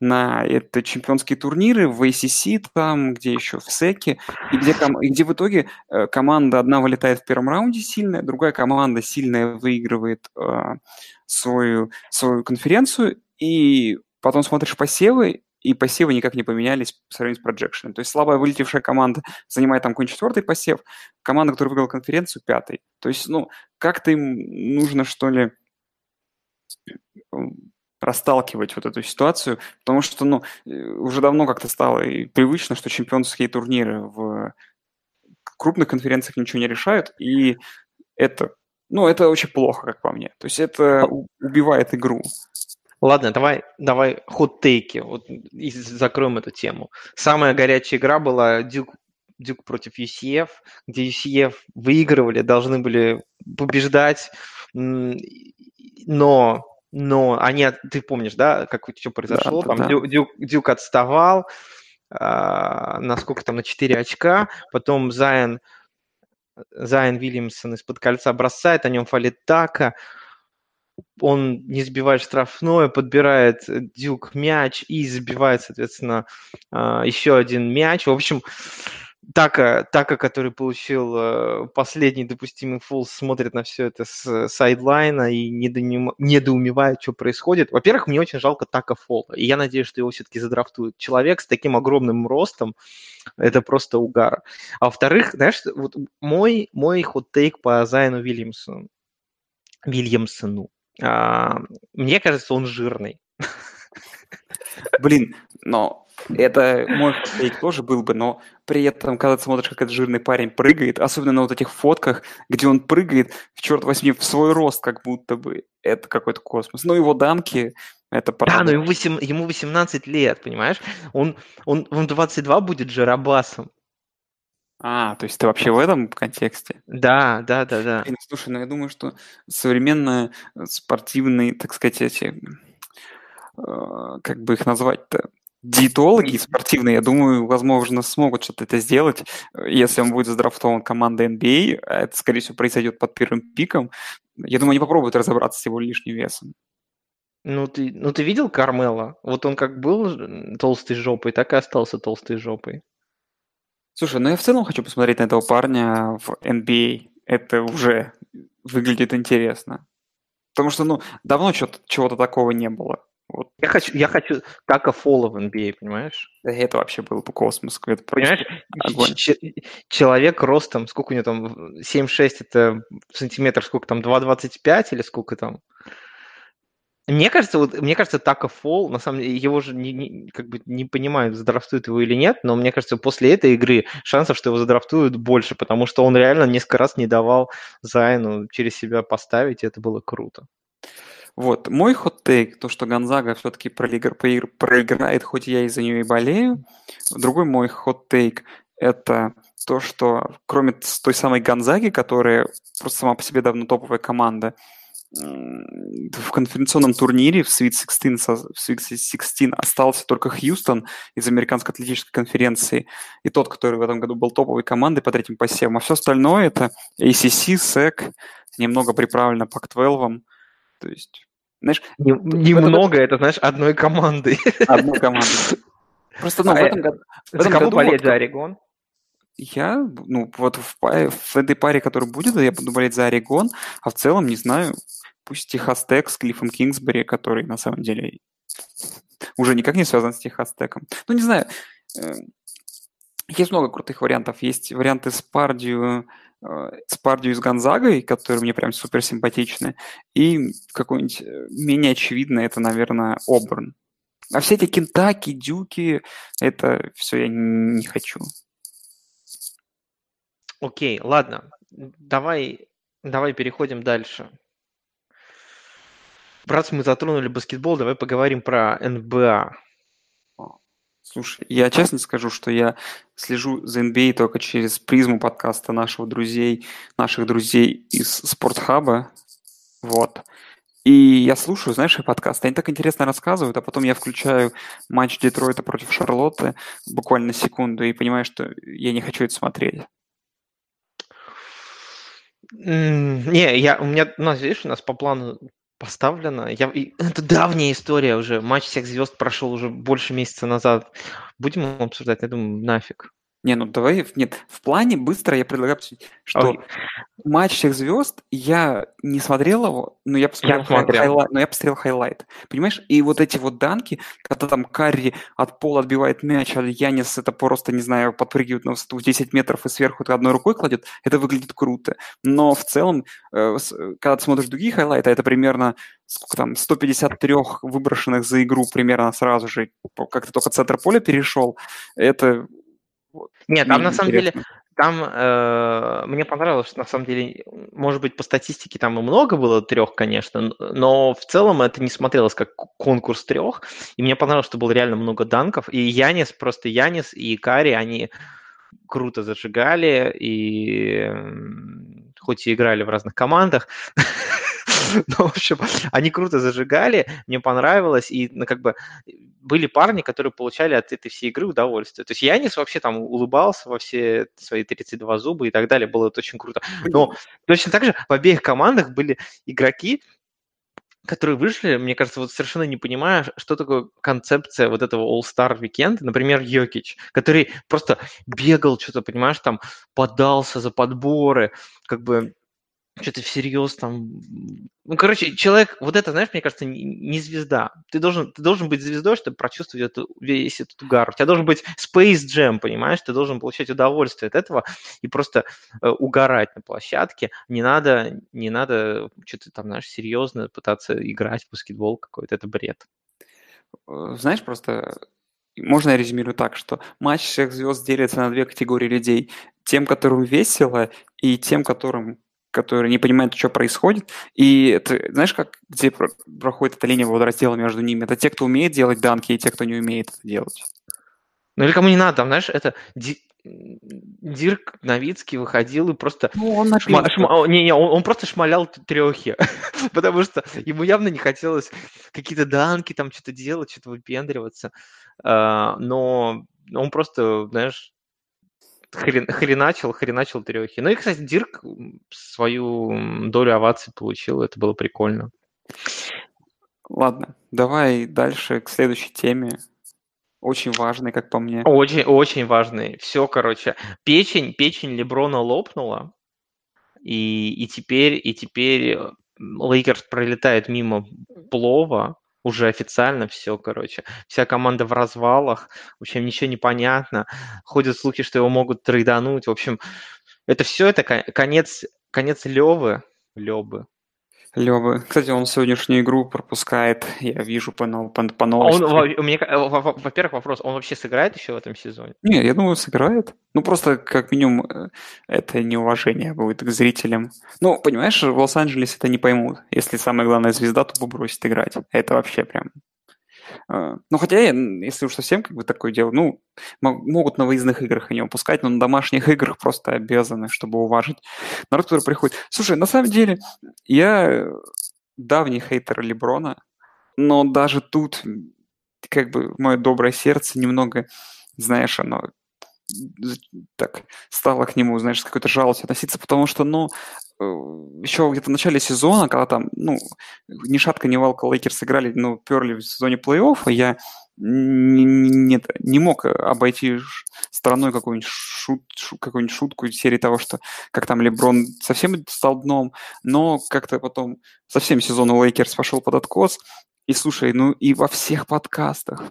[SPEAKER 3] на это чемпионские турниры в ACC, там, где еще в СЭКе, и где, и где в итоге э, команда одна вылетает в первом раунде сильная, другая команда сильная выигрывает э, свою, свою конференцию, и потом смотришь посевы, и посевы никак не поменялись по сравнению с проджекшеном. То есть слабая вылетевшая команда занимает там какой-нибудь четвертый посев, команда, которая выиграла конференцию, пятый. То есть, ну, как-то им нужно, что ли, расталкивать вот эту ситуацию, потому что, ну, э, уже давно как-то стало и привычно, что чемпионские турниры в крупных конференциях ничего не решают, и это, ну, это очень плохо, как по мне. То есть это у- убивает игру.
[SPEAKER 2] Ладно, давай, давай хот-тейки, вот, и закроем эту тему. Самая горячая игра была Дюк, Дюк против UCF, где UCF выигрывали, должны были побеждать, но, но они, ты помнишь, да, как что произошло?
[SPEAKER 3] да,
[SPEAKER 2] Там
[SPEAKER 3] да.
[SPEAKER 2] Дю- Дюк, Дюк отставал, а, на сколько там, на 4 очка, потом Зайон, Зайон Вильямсон из-под кольца бросает, о нем фалит Така, он не сбивает штрафное, подбирает э, Дюк мяч и забивает, соответственно, а, еще один мяч. В общем, Така, Така, который получил э, последний допустимый фул, смотрит на все это с сайдлайна и недоумевает, что происходит. Во-первых, мне очень жалко Така Фола, и я надеюсь, что его все-таки задрафтуют. Человек с таким огромным ростом, это просто угар. А во-вторых, знаешь, вот мой, мой хот-тейк по Зайну Вильямсону. Вильямсону. А, мне кажется, он жирный.
[SPEAKER 3] Блин, но это мой фейк тоже был бы, но при этом, когда ты смотришь, как этот жирный парень прыгает, особенно на вот этих фотках, где он прыгает, в черт возьми, в свой рост, как будто бы, это какой-то космос. Ну, его данки, это
[SPEAKER 2] правда. Да, но ему, 8, ему 18 лет, понимаешь? Он, он, он 22 будет жарабасом.
[SPEAKER 3] А, то есть ты вообще в этом контексте?
[SPEAKER 2] Да, да, да, да.
[SPEAKER 3] Блин, слушай, ну я думаю, что современные спортивные, так сказать, эти, как бы их назвать-то, диетологи спортивные, я думаю, возможно, смогут что-то это сделать, если он будет задрафтован командой NBA, а это, скорее всего, произойдет под первым пиком. Я думаю, они попробуют разобраться с его лишним весом.
[SPEAKER 2] Ну ты, ну ты видел Кармела? Вот он как был толстой жопой, так и остался толстой жопой.
[SPEAKER 3] Слушай, ну я в целом хочу посмотреть на этого парня в NBA. Это уже выглядит интересно. Потому что, ну, давно чего-то такого не было.
[SPEAKER 2] Вот. Я хочу, я хочу как Фола в NBA, понимаешь?
[SPEAKER 3] Да это вообще был бы космос. Это
[SPEAKER 2] понимаешь, человек ростом, сколько у него там, 7,6 это сантиметр, сколько там, 2,25 или сколько там? Мне кажется, вот, мне кажется, Така Фол, на самом деле, его же не, не, как бы не понимают, задрафтуют его или нет, но мне кажется, после этой игры шансов, что его задрафтуют, больше, потому что он реально несколько раз не давал Зайну через себя поставить, и это было круто.
[SPEAKER 3] Вот, мой хот-тейк, то, что Гонзага все-таки проиграет, хоть я из-за нее и болею. Другой мой хот-тейк – это то, что кроме той самой Гонзаги, которая просто сама по себе давно топовая команда, в конференционном турнире в Sweet 16, в Sweet 16 остался только Хьюстон из Американской атлетической конференции и тот, который в этом году был топовой командой по третьим посевам. А все остальное это ACC, SEC, немного приправлено Pac-12. То есть,
[SPEAKER 2] знаешь... Немного, это, знаешь, одной команды.
[SPEAKER 3] Одной команды. Просто, ну, а в этом году...
[SPEAKER 2] В этом кому году болеть за Орегон?
[SPEAKER 3] Я, ну, вот в, в этой паре, которая будет, я буду болеть за Орегон, а в целом, не знаю, пусть Техас Тек с Клиффом Кингсбери, который на самом деле уже никак не связан с Техас Теком. Ну, не знаю, э, есть много крутых вариантов. Есть варианты с Пардию, с Пардию с Гонзагой, которые мне прям супер симпатичны. И какой-нибудь э, менее очевидный, это, наверное, Оберн. А все эти Кентаки, Дюки, это все я не хочу.
[SPEAKER 2] Окей, ладно. Давай, давай переходим дальше. Раз мы затронули баскетбол, давай поговорим про НБА.
[SPEAKER 3] Слушай, я честно скажу, что я слежу за NBA только через призму подкаста нашего друзей, наших друзей из Спортхаба. Вот. И я слушаю, знаешь, подкасты, они так интересно рассказывают, а потом я включаю матч Детройта против Шарлотты буквально секунду и понимаю, что я не хочу это смотреть.
[SPEAKER 2] Не, я, у меня, у нас, видишь, у нас по плану поставлено. Я, это давняя история уже. Матч всех звезд прошел уже больше месяца назад. Будем обсуждать? Я думаю, нафиг.
[SPEAKER 3] Не, ну давай, нет, в плане быстро я предлагаю что Ой. матч всех звезд я не смотрел его, но я посмотрел, я смотрел. Highlight, но я посмотрел highlight. Понимаешь? И вот эти вот данки, когда там Карри от пола отбивает мяч, а Янис это просто, не знаю, подпрыгивает на высоту 10 метров и сверху одной рукой кладет, это выглядит круто. Но в целом, э, когда ты смотришь другие хайлайты, это примерно сколько там, 153 выброшенных за игру примерно сразу же, как ты только центр поля перешел, это
[SPEAKER 2] нет, там на самом деле, там э, мне понравилось, что на самом деле, может быть, по статистике там и много было трех, конечно, но в целом это не смотрелось как конкурс трех, и мне понравилось, что было реально много данков, и Янис, просто Янис и Кари, они круто зажигали, и хоть и играли в разных командах, Ну, в общем, они круто зажигали, мне понравилось, и ну, как бы были парни, которые получали от этой всей игры удовольствие. То есть Янис вообще там улыбался во все свои 32 зуба и так далее, было это очень круто. Но точно так же в обеих командах были игроки, которые вышли, мне кажется, вот совершенно не понимая, что такое концепция вот этого All-Star Weekend, например, Йокич, который просто бегал что-то, понимаешь, там подался за подборы, как бы что-то всерьез там. Ну, короче, человек, вот это, знаешь, мне кажется, не звезда. Ты должен, ты должен быть звездой, чтобы прочувствовать эту, весь этот угар. У тебя должен быть Space Jam, понимаешь? Ты должен получать удовольствие от этого и просто э, угорать на площадке. Не надо, не надо что-то там, знаешь, серьезно пытаться играть в баскетбол какой-то. Это бред.
[SPEAKER 3] э, знаешь, просто можно я резюмирую так, что матч всех звезд делится на две категории людей. Тем, которым весело, и тем, которым которые не понимают, что происходит. И это, знаешь, как, где проходит эта линия водораздела между ними? Это те, кто умеет делать данки, и те, кто не умеет это делать.
[SPEAKER 2] Ну или кому не надо, там, знаешь, это Дирк Новицкий выходил и просто...
[SPEAKER 3] Ну, он
[SPEAKER 2] шма, шма, не, не, он, он просто шмалял трехи, потому что ему явно не хотелось какие-то данки, там что-то делать, что-то выпендриваться. Uh, но он просто, знаешь, хрен, хреначил, хреначил трехи. Ну и, кстати, Дирк свою долю оваций получил, это было прикольно.
[SPEAKER 3] Ладно, давай дальше к следующей теме. Очень важный, как по мне.
[SPEAKER 2] Очень, очень важный. Все, короче. Печень, печень Леброна лопнула. И, и теперь, и теперь Лейкерс пролетает мимо плова. Уже официально все, короче. Вся команда в развалах. В общем, ничего не понятно. Ходят слухи, что его могут трейдануть. В общем, это все, это конец, конец Лёвы. Лебры.
[SPEAKER 3] Лёва. Кстати, он сегодняшнюю игру пропускает, я вижу по, по, по новости.
[SPEAKER 2] Он, у меня, во-первых, вопрос, он вообще сыграет еще в этом сезоне?
[SPEAKER 3] Не, я думаю, сыграет. Ну, просто, как минимум, э, это неуважение будет к зрителям. Ну, понимаешь, в Лос-Анджелесе это не поймут. Если самая главная звезда тупо бросит играть. Это вообще прям а, ну, хотя, если уж совсем как бы такое дело, ну, могут на выездных играх не выпускать, но на домашних играх просто обязаны, чтобы уважить народ, который приходит. Слушай, на самом деле, я давний хейтер Леброна, но даже тут, как бы, мое доброе сердце немного, знаешь, оно так стало к нему, знаешь, с какой-то жалостью относиться, потому что, ну, еще где-то в начале сезона, когда там, ну, ни шатко, ни валко Лейкерс сыграли, ну, пёрли в зоне плей-оффа, я не, не, не мог обойти стороной какую-нибудь, шут, шут, какую-нибудь шутку из серии того, что как там Леброн совсем стал дном, но как-то потом совсем сезон у Лейкерс пошел под откос, и слушай, ну и во всех подкастах,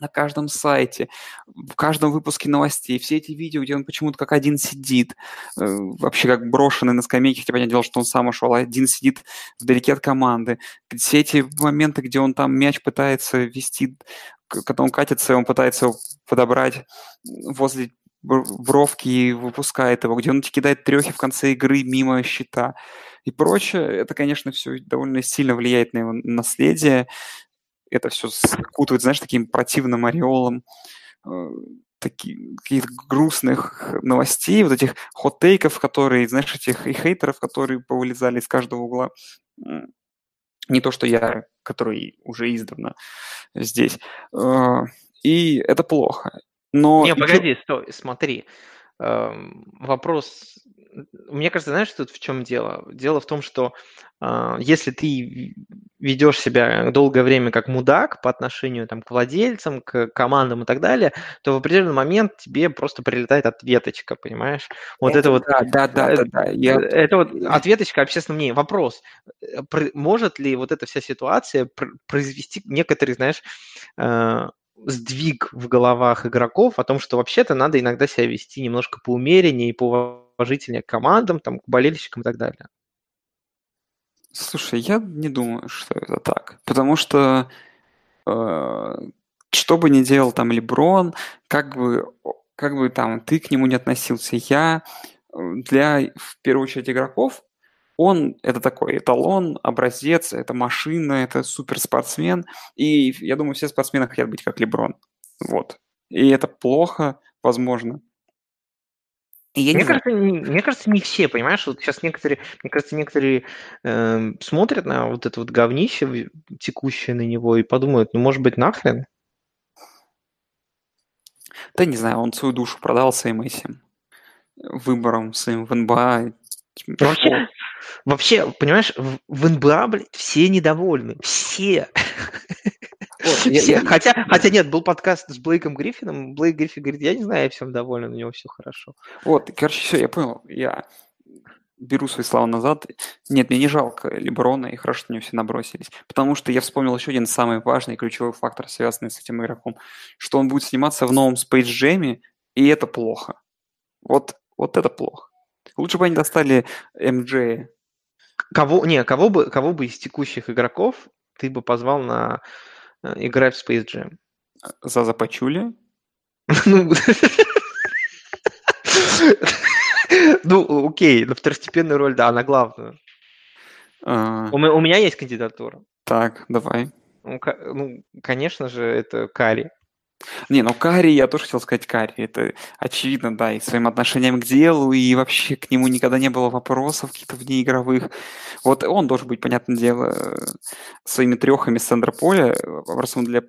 [SPEAKER 3] на каждом сайте, в каждом выпуске новостей, все эти видео, где он почему-то как один сидит, э, вообще как брошенный на скамейке, хотя понятное дело, что он сам ушел, а один сидит вдалеке от команды. Все эти моменты, где он там мяч пытается вести, когда он катится, он пытается его подобрать возле бровки и выпускает его, где он кидает трехи в конце игры мимо щита и прочее. Это, конечно, все довольно сильно влияет на его наследие это все скутывает, знаешь, таким противным ореолом э, таких каких-то грустных новостей, вот этих хот-тейков, которые, знаешь, этих и хейтеров, которые повылезали из каждого угла. Не то, что я, который уже издавна здесь. Э, и это плохо. Но...
[SPEAKER 2] Не, погоди, стой, смотри. Эм, вопрос мне кажется, знаешь, тут в чем дело? Дело в том, что э, если ты ведешь себя долгое время как мудак по отношению там, к владельцам, к командам и так далее, то в определенный момент тебе просто прилетает ответочка, понимаешь? Вот это, это вот...
[SPEAKER 3] Да, да, да,
[SPEAKER 2] э,
[SPEAKER 3] да, да. Я...
[SPEAKER 2] Это вот ответочка общественного мнения. Вопрос, э, может ли вот эта вся ситуация произвести некоторый, знаешь, э, сдвиг в головах игроков о том, что вообще-то надо иногда себя вести немножко поумереннее и поуважительнее к командам, там, к болельщикам и так далее.
[SPEAKER 3] Слушай, я не думаю, что это так. Потому что э, что бы ни делал там Леброн, как бы, как бы там ты к нему не относился, я э, для, в первую очередь, игроков он это такой эталон, образец, это машина, это суперспортсмен. И я думаю, все спортсмены хотят быть как Леброн. Вот. И это плохо, возможно.
[SPEAKER 2] И мне, кажется, не, мне кажется, не все, понимаешь, вот сейчас некоторые, мне кажется, некоторые э, смотрят на вот это вот говнище, текущее на него, и подумают, ну, может быть, нахрен?
[SPEAKER 3] Да не знаю, он свою душу продал своим этим выбором своим в НБА.
[SPEAKER 2] Вообще, Вообще, понимаешь, в, в НБА, блядь, все недовольны. Все. Вот, все. Я, я... Хотя, хотя нет, был подкаст с Блейком Гриффином. Блейк Гриффин говорит, я не знаю, я всем доволен, у него все хорошо.
[SPEAKER 3] Вот, короче, все, я понял. Я беру свои слова назад. Нет, мне не жалко Леброна, и хорошо, что на него все набросились. Потому что я вспомнил еще один самый важный ключевой фактор, связанный с этим игроком, что он будет сниматься в новом Space Jam, и это плохо. Вот, вот это плохо. Лучше бы они достали МД.
[SPEAKER 2] Кого, не, кого бы, кого бы из текущих игроков ты бы позвал на э, играть в Space Jam.
[SPEAKER 3] За Запачули?
[SPEAKER 2] Ну, ну, окей, на второстепенную роль, да, на главную.
[SPEAKER 3] А,
[SPEAKER 2] У ме- у меня есть кандидатура.
[SPEAKER 3] так, давай.
[SPEAKER 2] Ну, ну, конечно же, это Кари.
[SPEAKER 3] Не, ну Карри, я тоже хотел сказать Карри. Это очевидно, да, и своим отношением к делу, и вообще к нему никогда не было вопросов каких-то внеигровых. Вот он должен быть, понятное дело, э, своими трехами с центра поля э, образцом для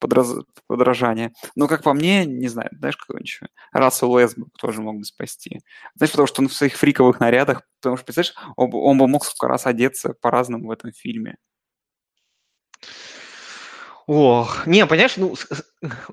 [SPEAKER 3] подраз- подражания. Но, как по мне, не знаю, знаешь, какой еще? Рассел Уэсбрук тоже мог бы спасти. Знаешь, потому что он в своих фриковых нарядах, потому что, представляешь, он, он бы мог сколько раз одеться по-разному в этом фильме.
[SPEAKER 2] Ох, не, понимаешь, ну, с- с-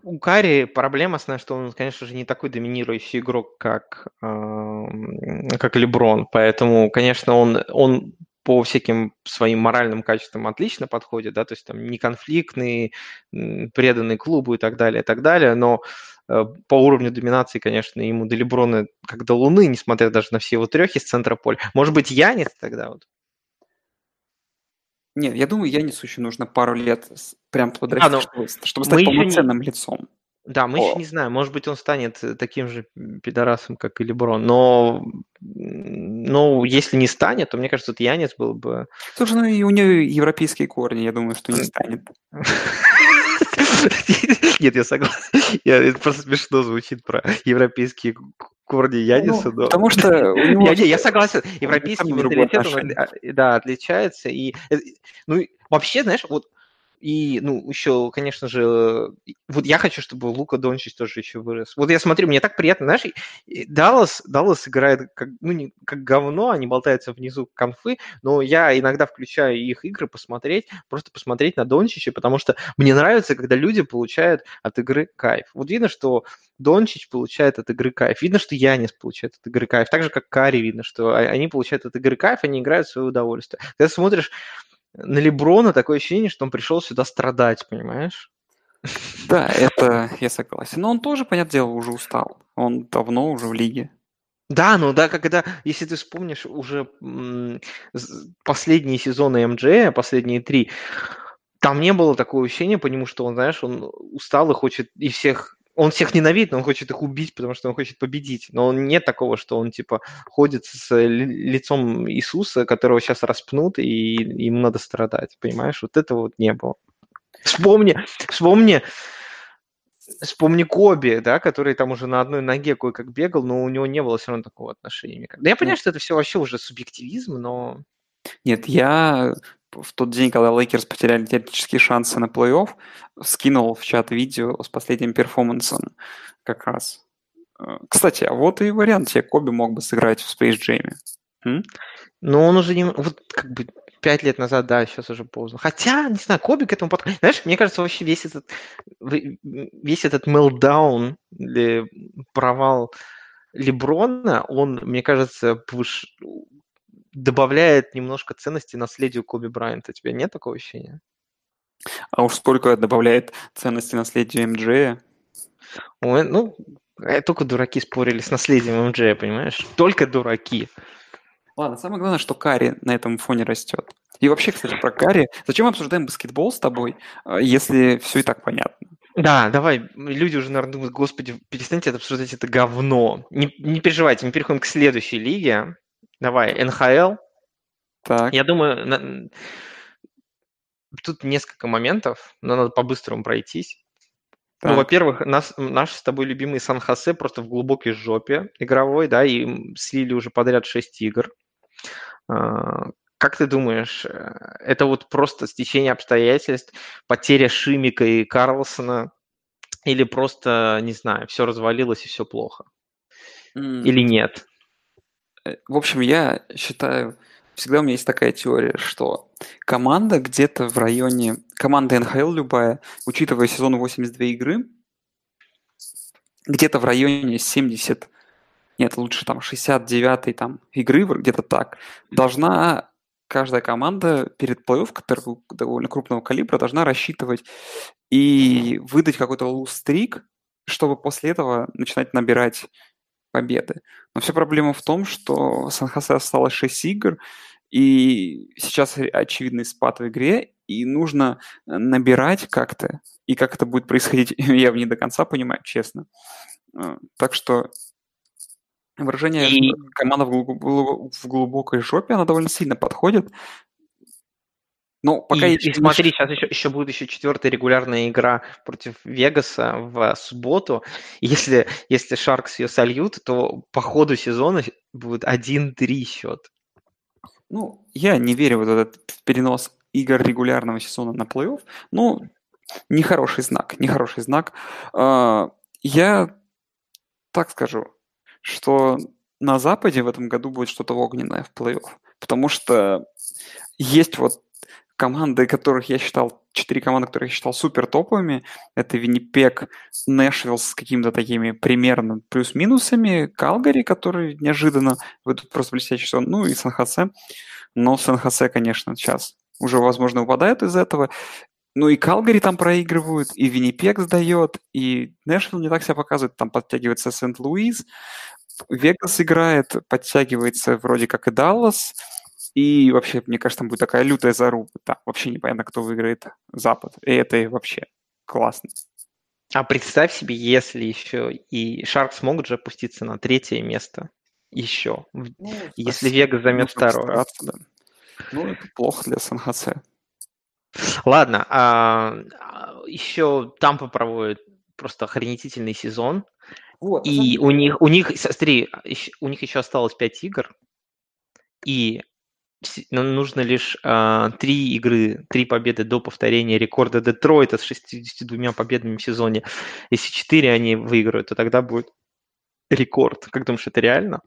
[SPEAKER 2] у Кари проблема основная, что он, конечно же, не такой доминирующий игрок, как, ам, как Леброн, поэтому, конечно, он, он по всяким своим моральным качествам отлично подходит, да, то есть там неконфликтный, преданный клубу и так далее, и так далее, но э, по уровню доминации, конечно, ему до Леброна как до Луны, несмотря даже на все его трехи с центра поля. Может быть, Янис тогда вот?
[SPEAKER 3] Нет, я думаю, Янису еще нужно пару лет с- прям подрасти,
[SPEAKER 2] но
[SPEAKER 3] чтобы, чтобы стать
[SPEAKER 2] еще не-
[SPEAKER 3] полноценным лицом.
[SPEAKER 2] Да, мы еще
[SPEAKER 3] О.
[SPEAKER 2] не знаем. Может быть, он станет э, таким же пидорасом, как и Леброн. Но, м, ну, если не станет, то мне кажется, вот Янис был бы...
[SPEAKER 3] Слушай, ну и у нее европейские корни, я думаю, что не станет.
[SPEAKER 2] Нет, я согласен. Я- Это просто смешно звучит про европейские корни Яниса, но...
[SPEAKER 3] Ну, Потому что него...
[SPEAKER 2] Я, не, я согласен. Европейский менталитет, а, да, отличается. И, э, ну, вообще, знаешь, вот и, ну, еще, конечно же, вот я хочу, чтобы Лука Дончич тоже еще вырос. Вот я смотрю, мне так приятно, знаешь, Даллас, Даллас играет как, ну, не, как говно, они болтаются внизу конфы, но я иногда включаю их игры посмотреть, просто посмотреть на Дончича, потому что мне нравится, когда люди получают от игры кайф. Вот видно, что Дончич получает от игры кайф. Видно, что Янис получает от игры кайф. Так же, как Кари видно, что а- они получают от игры кайф, они играют в свое удовольствие. Когда смотришь на Леброна, такое ощущение, что он пришел сюда страдать, понимаешь?
[SPEAKER 3] Да, это я согласен. Но он тоже, понятное дело, уже устал. Он давно уже в лиге.
[SPEAKER 2] Да, ну да, когда, если ты вспомнишь уже последние сезоны МД, последние три, там не было такого ощущения по нему, что он, знаешь, он устал и хочет и всех он всех ненавидит, но он хочет их убить, потому что он хочет победить. Но он нет такого, что он типа ходит с ли- лицом Иисуса, которого сейчас распнут, и ему надо страдать, понимаешь? Вот этого вот не было. Вспомни, вспомни, вспомни Коби, да, который там уже на одной ноге кое-как бегал, но у него не было все равно такого отношения. Да я понимаю, что это все вообще уже субъективизм, но
[SPEAKER 3] Нет, я в тот день, когда Лейкерс потеряли теоретические шансы на плей-офф, скинул в чат видео с последним перформансом как раз. Э, Кстати, а вот и вариант, тебе Коби мог бы сыграть в Space Jam. М?
[SPEAKER 2] Но он уже не... Вот как бы пять лет назад, да, сейчас уже поздно. Хотя, не знаю, Коби к этому подходит. Знаешь, мне кажется, вообще весь этот, весь этот или провал Леброна, он, мне кажется, повыш- добавляет немножко ценности наследию Коби Брайанта. У тебя нет такого ощущения?
[SPEAKER 3] А уж сколько добавляет ценности наследию МД.
[SPEAKER 2] Ой, ну, э, только дураки спорили с наследием МД, понимаешь? Только дураки.
[SPEAKER 3] Ладно, самое главное, что Кари на этом фоне растет. И вообще, кстати, про Кари. Зачем мы обсуждаем баскетбол с тобой, э, если все и так понятно?
[SPEAKER 2] Да, давай, люди уже, наверное, думают, господи, перестаньте это обсуждать, это говно. Не, не переживайте, мы переходим к следующей лиге. Давай, НХЛ.
[SPEAKER 3] Так,
[SPEAKER 2] Я думаю, на- тут несколько моментов, но надо по-быстрому пройтись. Ну,
[SPEAKER 3] так.
[SPEAKER 2] во-первых, нас, наш с тобой любимый Сан-Хосе просто в глубокой жопе игровой, да, и слили уже подряд 6 игр. А, Как ты думаешь, э, это вот просто стечение обстоятельств, потеря Шимика и Карлсона, или просто, не знаю, все развалилось и все плохо?
[SPEAKER 3] М,
[SPEAKER 2] Или нет?
[SPEAKER 3] Э, В общем, я считаю, всегда у меня есть такая теория, что команда где-то в районе, команда НХЛ любая, учитывая сезон 82 игры, где-то в районе 70, нет, лучше там 69 там игры, где-то так, должна каждая команда перед плей-офф, который довольно крупного калибра, должна рассчитывать и выдать какой-то луз-стрик, чтобы после этого начинать набирать победы. Но вся проблема в том, что Сан-Хосе осталось 6 игр, и сейчас очевидный спад в игре, и нужно набирать как-то, и как это будет происходить, я не до конца понимаю, честно. Э, так что выражение и... команда в глубокой жопе, она довольно сильно подходит.
[SPEAKER 2] Ну, пока и, и смотри, сейчас еще, еще будет еще четвертая регулярная игра против Вегаса в субботу. Если, если Шаркс ее сольют, то по ходу сезона будет 1-3 счет.
[SPEAKER 3] Ну, я не верю в этот перенос игр регулярного сезона на плей-офф. Ну, нехороший знак, нехороший знак. А, я так скажу, что на Западе в этом году будет что-то огненное в плей-офф. Потому что есть вот команды, которых я считал, четыре команды, которых я считал супер топовыми. Это Виннипек, Нэшвилл с какими-то такими примерно плюс-минусами, Калгари, который неожиданно выйдут просто блестящий сон, ну и Сан-Хосе. Но Сан-Хосе, конечно, сейчас уже, возможно, выпадает из этого. Ну и Калгари там проигрывают, и Виннипек сдает, и Нэшвилл не так себя показывает, там подтягивается Сент-Луис, Вегас играет, подтягивается вроде как и Даллас, и вообще, мне кажется, там будет такая лютая заруба. Да, вообще непонятно, кто выиграет Запад. И это вообще классно.
[SPEAKER 2] А представь себе, если еще и Шарк смогут же опуститься на третье место еще, ну, если Вегас займет второе. Да.
[SPEAKER 3] Ну, это плохо для Сан-Хосе.
[SPEAKER 2] Ладно, а, а еще Тампа проводит просто охренительный сезон. Вот, и у них, у них, смотри, у них еще осталось 5 игр, и нужно лишь а, три игры, три победы до повторения рекорда Детройта с 62 победами в сезоне. Если четыре они выиграют, то тогда будет рекорд. Как думаешь, это реально?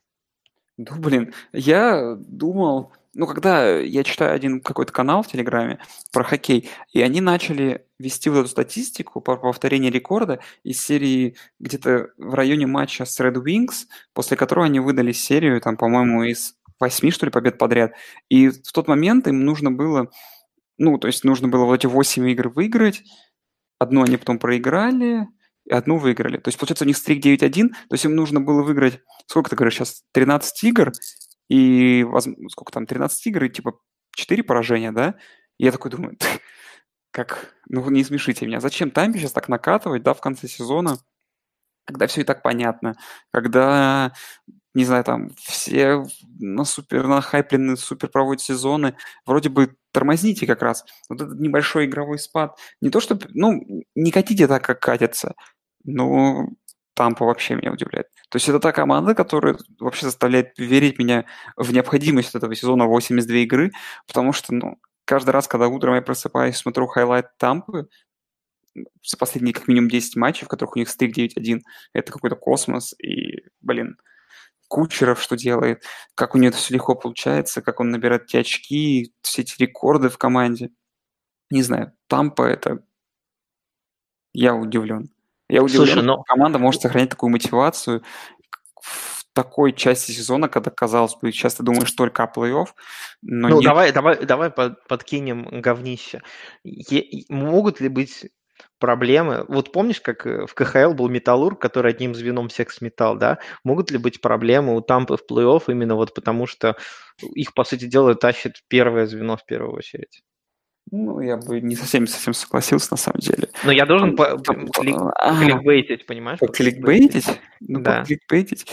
[SPEAKER 3] Ну, блин, я думал, ну, когда я читаю один какой-то канал в Телеграме про хоккей, и они начали вести вот эту статистику по повторению рекорда из серии где-то в районе матча с Red Wings, после которого они выдали серию, там, по-моему, из восьми, что ли, побед подряд. И в тот момент им нужно было, ну, то есть нужно было вот эти восемь игр выиграть, одну они потом проиграли, и одну выиграли. То есть, получается, у них стрик 9-1, то есть им нужно было выиграть, сколько ты говоришь сейчас, 13 игр, и сколько там, 13 игр, и типа 4 поражения, да? И я такой думаю, как, ну не смешите меня, зачем Тампе сейчас так накатывать, да, в конце сезона, когда все и так понятно, когда не знаю, там все на супер на хайплены, супер проводят сезоны, вроде бы тормозните как раз. Вот этот небольшой игровой спад. Не то, что, ну, не катите так, как катится, но Тампа вообще меня удивляет. То есть это та команда, которая вообще заставляет верить меня в необходимость этого сезона 82 игры, потому что, ну, каждый раз, когда утром я просыпаюсь, смотрю хайлайт Тампы, за последние как минимум 10 матчей, в которых у них стык 9-1, это какой-то космос, и, блин, Кучеров что делает, как у него это все легко получается, как он набирает эти очки, все эти рекорды в команде. Не знаю, Тампа это... Я удивлен. Я удивлен, Слушай, но... команда может сохранять такую мотивацию в такой части сезона, когда, казалось бы, сейчас ты думаешь только о плей-офф,
[SPEAKER 2] Ну, нет. давай, давай, давай подкинем говнище. Е- могут ли быть проблемы. Вот помнишь, как э, в КХЛ был Металлург, который одним звеном всех сметал, да? Могут ли быть проблемы у Тампы в плей-офф именно вот потому, что их, по сути дела, тащит первое звено в первую очередь?
[SPEAKER 3] Ну, я бы не совсем совсем согласился, на самом деле.
[SPEAKER 2] Но я должен по, клик, а, кликбейтить, понимаешь?
[SPEAKER 3] Кликбейтить? Ну, да. кликбейтить.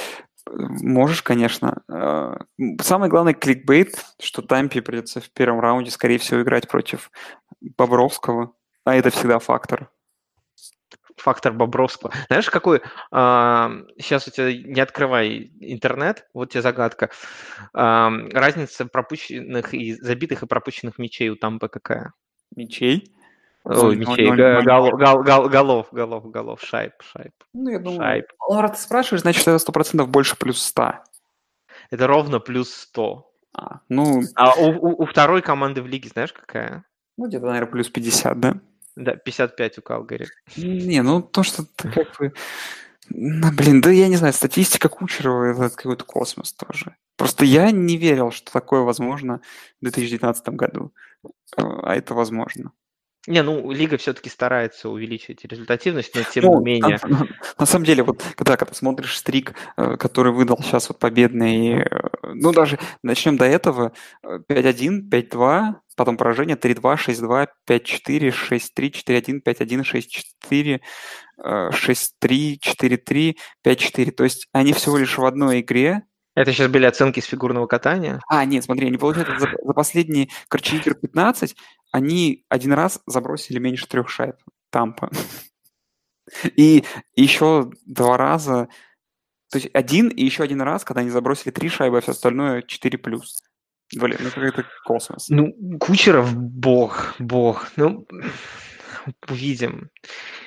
[SPEAKER 3] Можешь, конечно. А, самый главный кликбейт, что Тампе придется в первом раунде, скорее всего, играть против Бобровского. А это всегда фактор
[SPEAKER 2] фактор Бобровского. Знаешь, какой... А, сейчас у тебя не открывай интернет, вот тебе загадка. А, разница пропущенных и забитых и пропущенных мячей у Тампы какая?
[SPEAKER 3] Мячей?
[SPEAKER 2] Ой, мячей, голов, голов, голов, голов, голов, шайб, шайб.
[SPEAKER 3] Ну, я думаю, шайб. Ну, раз ты спрашиваешь, значит, это сто процентов больше плюс 100.
[SPEAKER 2] Это ровно плюс 100.
[SPEAKER 3] А, ну...
[SPEAKER 2] А у, у, у второй команды в лиге знаешь какая?
[SPEAKER 3] Ну, где-то, наверное, плюс 50, да?
[SPEAKER 2] Да, 55 у Калгари.
[SPEAKER 3] Не, ну то, что ты как бы... Ну, блин, да я не знаю, статистика Кучерова – это какой-то космос тоже. Просто я не верил, что такое возможно в 2019 году. А это возможно.
[SPEAKER 2] Не, ну, Лига все-таки старается увеличить результативность, но тем
[SPEAKER 3] Ну,
[SPEAKER 2] не менее.
[SPEAKER 3] на, на самом деле, вот когда, когда смотришь стрик, э, который выдал сейчас вот победный, э, ну даже начнем до этого, э, 5-1, 5-2, потом поражение 3-2, 6-2, 5-4, 6-3, 4-1, 5-1, 6-4, э, 6-3, 4-3, 5-4. То есть они всего лишь в одной игре.
[SPEAKER 2] Это сейчас были оценки с фигурного катания.
[SPEAKER 3] А, нет, смотри, они получают за, за последние, короче, игр 15, они один раз забросили меньше трех шайб. Тампа. И еще два раза, то есть один и еще один раз, когда они забросили три шайбы, а все остальное 4 плюс. Блин, ну какой-то космос.
[SPEAKER 2] Ну, Кучеров бог, бог. Ну, увидим.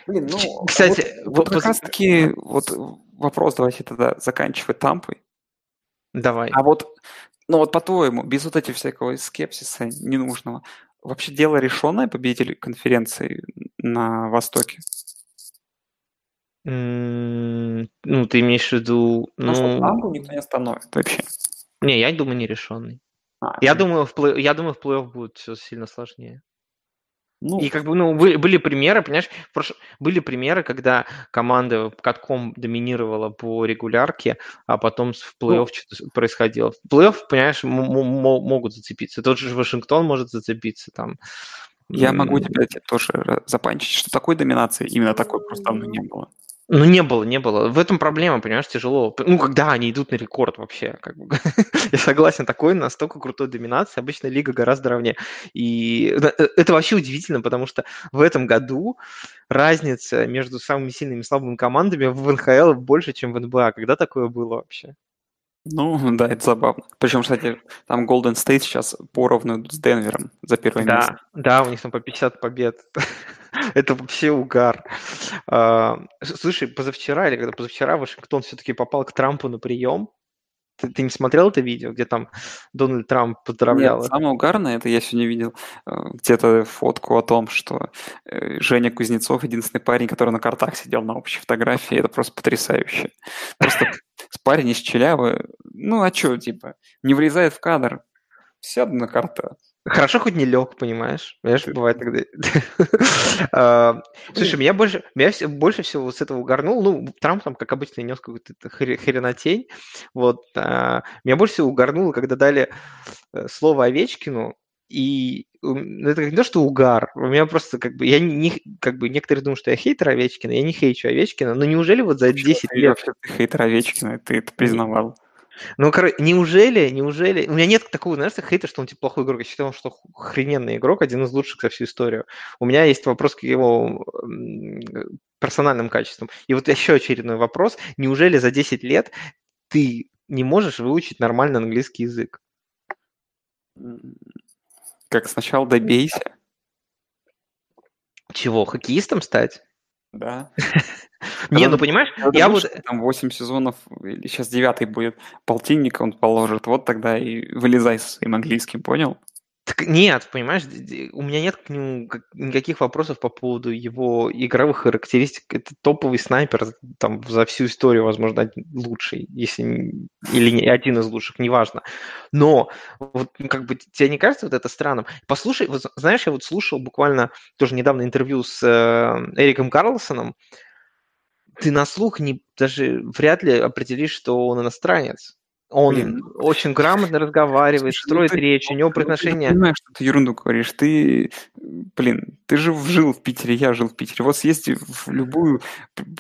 [SPEAKER 3] Блин, ну,
[SPEAKER 2] кстати,
[SPEAKER 3] вот, вот
[SPEAKER 2] вот
[SPEAKER 3] как раз-таки вот вопрос давайте тогда заканчивать тампой.
[SPEAKER 2] Давай.
[SPEAKER 3] А вот, ну вот по-твоему, без вот этих всякого скепсиса ненужного, вообще дело решенное победитель конференции на Востоке?
[SPEAKER 2] М, Ну, ты имеешь в виду...
[SPEAKER 3] Что
[SPEAKER 2] Ну,
[SPEAKER 3] тампу никто не остановит вообще.
[SPEAKER 2] не, я думаю, нерешенный.
[SPEAKER 3] А,
[SPEAKER 2] Я думаю, в плей- я думаю, в плей-офф будет все сильно сложнее.
[SPEAKER 3] ну,
[SPEAKER 2] И как бы, ну, были, были примеры, понимаешь, прош- были примеры, когда команда катком доминировала по регулярке, а потом в плей-офф что-то происходило. В плей-офф, понимаешь, м- м- могут зацепиться. Тот же Вашингтон может зацепиться там.
[SPEAKER 3] я могу тебя тоже запанчить, что такой доминации именно такой просто давно не было.
[SPEAKER 2] Ну, не было, не было. В этом проблема, понимаешь, тяжело. Ну, когда они идут на рекорд вообще, как бы. Я согласен, такой настолько крутой доминации. Обычно лига гораздо ровнее. И э, это вообще удивительно, потому что в этом году разница между самыми сильными и слабыми командами в НХЛ больше, чем в НБА. Когда такое было вообще?
[SPEAKER 3] Ну, да, это забавно. Причем, кстати, там Golden State сейчас поровну с Денвером за первое место.
[SPEAKER 2] Да, да, у них там по 50 побед. Это вообще угар. А, Слушай, позавчера или когда позавчера Вашингтон все-таки попал к Трампу на прием. Ты, ты не смотрел это видео, где там Дональд Трамп поздравлял?
[SPEAKER 3] Нет, самое угарное, это я сегодня видел э, где-то фотку о том, что э, Женя Кузнецов единственный парень, который на картах сидел на общей фотографии. Это просто потрясающе. Просто парень из Челябы, ну а что, типа, не влезает в кадр, сяду на карта.
[SPEAKER 2] Хорошо, хоть не лег, понимаешь? Понимаешь, бывает тогда. А, Слушай, меня больше, меня больше всего с этого угорнул. Ну, Трамп там, как обычно, нес какую-то хренотень. Вот. а, Меня больше всего угорнуло, когда дали э, слово Овечкину, и ну, это не то, что угар. У меня просто как бы, я не, как бы, некоторые думают, что я хейтер Овечкина, я не хейчу Овечкина, но неужели вот за 10
[SPEAKER 3] Ты
[SPEAKER 2] лет
[SPEAKER 3] вообще ты хейтер Овечкина, ты это признавал.
[SPEAKER 2] ну, короче, неужели, неужели... У меня нет такого, знаешь, хейта, что он типа плохой игрок. Я считаю, что охрененный игрок, один из лучших за всю историю. У меня есть вопрос к его персональным качествам. И вот еще очередной вопрос. Неужели за 10 лет ты не можешь выучить нормально английский язык?
[SPEAKER 3] Как сначала добейся,
[SPEAKER 2] Чего, хоккеистом стать?
[SPEAKER 3] да.
[SPEAKER 2] Не, ну понимаешь, я вот...
[SPEAKER 3] там 8 сезонов, или сейчас девятый будет, полтинник он положит, вот тогда и вылезай со своим английским, понял?
[SPEAKER 2] Так нет, понимаешь, у меня нет к нему как- никаких вопросов по поводу его игровых характеристик. Это топовый снайпер, там за всю историю, возможно, лучший, если или не один из лучших, неважно. Но вот ну, как бы тебе не кажется вот это странным? Послушай, вот знаешь, я вот слушал буквально тоже недавно интервью с э, Эриком Карлсоном. Ты на слух не, даже вряд ли определишь, что он иностранец. Он
[SPEAKER 3] Блин.
[SPEAKER 2] очень грамотно разговаривает,
[SPEAKER 3] Слушай, ну
[SPEAKER 2] строит
[SPEAKER 3] ты-
[SPEAKER 2] речь, у него
[SPEAKER 3] Ну, ты
[SPEAKER 2] произношение...
[SPEAKER 3] понимаешь, что ты ерунду говоришь. Ты, блин, ты же жил в Питере, я жил в Питере. Вот съезди в любую,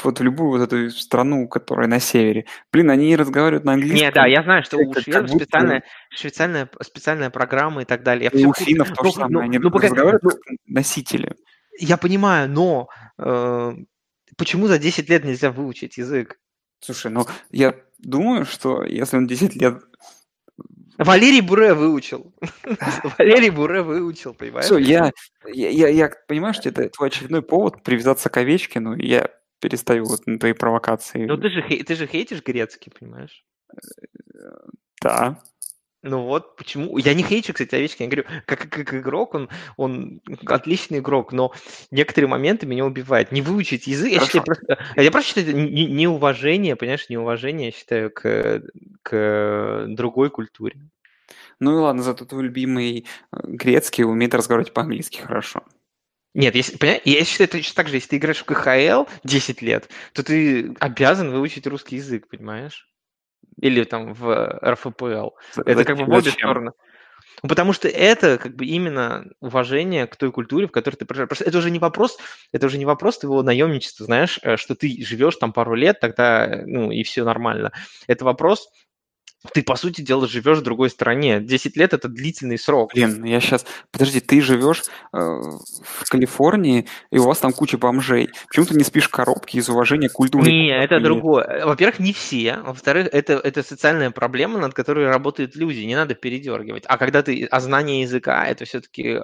[SPEAKER 3] вот в любую вот эту страну, которая на севере. Блин, они разговаривают на английском.
[SPEAKER 2] Не, да, я знаю, что у шведов
[SPEAKER 3] будто-
[SPEAKER 2] специальная, специальная, специальная программа и так далее. Я
[SPEAKER 3] у финнов то
[SPEAKER 2] Ну,
[SPEAKER 3] же самое.
[SPEAKER 2] ну,
[SPEAKER 3] Они
[SPEAKER 2] ну,
[SPEAKER 3] разговаривают
[SPEAKER 2] ну,
[SPEAKER 3] как носители.
[SPEAKER 2] Я понимаю, но э, почему за 10 лет нельзя выучить язык?
[SPEAKER 3] Слушай, ну я думаю, что если он 10 лет...
[SPEAKER 2] Валерий Буре выучил. Валерий Буре выучил, понимаешь?
[SPEAKER 3] Все, я, я, я, понимаю, что это твой очередной повод привязаться к Овечкину, и я перестаю вот на твои провокации.
[SPEAKER 2] Ну ты же, ты же хейтишь грецкий, понимаешь?
[SPEAKER 3] Да.
[SPEAKER 2] Ну вот, почему? Я не хейчу, кстати, Овечкин. Я говорю, как, как игрок, он, он отличный игрок, но некоторые моменты меня убивают. Не выучить язык, я считаю просто... Я просто считаю, это не- неуважение, понимаешь, неуважение, я считаю, к, к другой культуре.
[SPEAKER 3] Ну и ладно, зато твой любимый э, грецкий умеет разговаривать по-английски хорошо.
[SPEAKER 2] Нет, если, понимаешь, я считаю, точно так же, если ты играешь в КХЛ 10 лет, то ты обязан выучить русский язык, понимаешь? Или там в РФПЛ. Это как бы в обе стороны. Ну, потому что это как бы именно уважение к той культуре, в которой ты проживаешь. Просто это уже не вопрос, это уже не вопрос твоего наемничества, знаешь, э, что ты живешь там пару лет, тогда, э, ну, и все нормально. Это вопрос, ты, по сути дела, живешь в другой стране. 10 лет – это длительный срок.
[SPEAKER 3] Блин, я сейчас... Подожди, ты живешь э, в Калифорнии, и у вас там куча бомжей. Почему ты не спишь в коробке из уважения к культуре?
[SPEAKER 2] Не, это другое. Во-первых, не все. Во-вторых, это, это социальная проблема, над которой работают люди. Не надо передергивать. А когда ты... А знание языка – это все-таки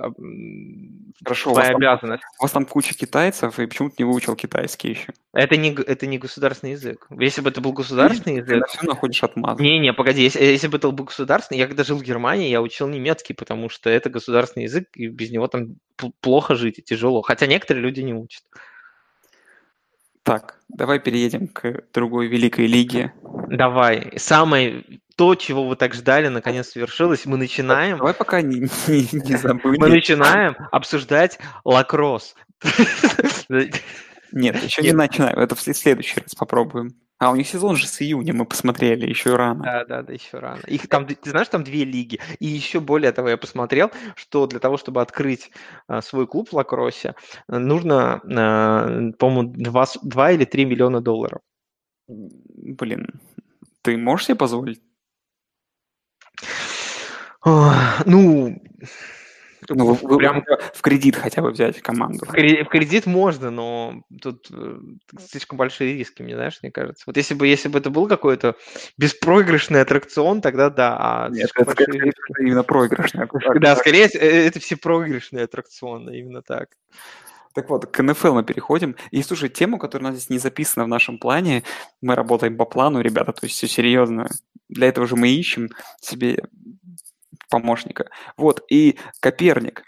[SPEAKER 3] Хорошо, у
[SPEAKER 2] твоя
[SPEAKER 3] там,
[SPEAKER 2] обязанность.
[SPEAKER 3] у вас там куча китайцев, и почему ты не выучил китайский еще?
[SPEAKER 2] Это не, это не государственный язык. Если бы это был государственный
[SPEAKER 3] Ты
[SPEAKER 2] язык...
[SPEAKER 3] на все находишь отмазы.
[SPEAKER 2] Не-не, погоди, если, если бы это был государственный, я когда жил в Германии, я учил немецкий, потому что это государственный язык, и без него там плохо жить и тяжело. Хотя некоторые люди не учат.
[SPEAKER 3] Так, давай переедем к другой великой лиге.
[SPEAKER 2] Давай, самое то, чего вы так ждали, наконец свершилось. Мы начинаем,
[SPEAKER 3] Давай пока не, не, не забыли.
[SPEAKER 2] мы начинаем обсуждать лакросс.
[SPEAKER 3] Нет, еще не начинаем. Это в след- следующий раз попробуем. А у них сезон же с июня, мы посмотрели, еще рано.
[SPEAKER 2] Да, да, да, еще рано. Их там, ты знаешь, там две лиги. И еще более того, я посмотрел, что для того, чтобы открыть а, свой клуб в лакроссе, а, нужно, а, по-моему, 2, 2 или 3 миллиона долларов.
[SPEAKER 3] Блин, ты можешь себе позволить?
[SPEAKER 2] Ну,
[SPEAKER 3] Ну, вы- вы-
[SPEAKER 2] прям
[SPEAKER 3] в кредит хотя бы взять команду.
[SPEAKER 2] в кре- в кредит можно, но тут э, слишком большие риски, мне знаешь, мне кажется. Вот если бы, если бы это был какой-то беспроигрышный аттракцион, тогда да, а
[SPEAKER 3] Нет, это,
[SPEAKER 2] большие
[SPEAKER 3] это именно проигрышная.
[SPEAKER 2] Да, скорее э, это все проигрышные аттракционы, именно так.
[SPEAKER 3] Так вот, к НФЛ мы переходим. И слушай, тему, которая у нас здесь не записана в нашем плане, мы работаем по плану, ребята, то есть все серьезно. Для этого же мы ищем себе помощника. Вот, и Коперник.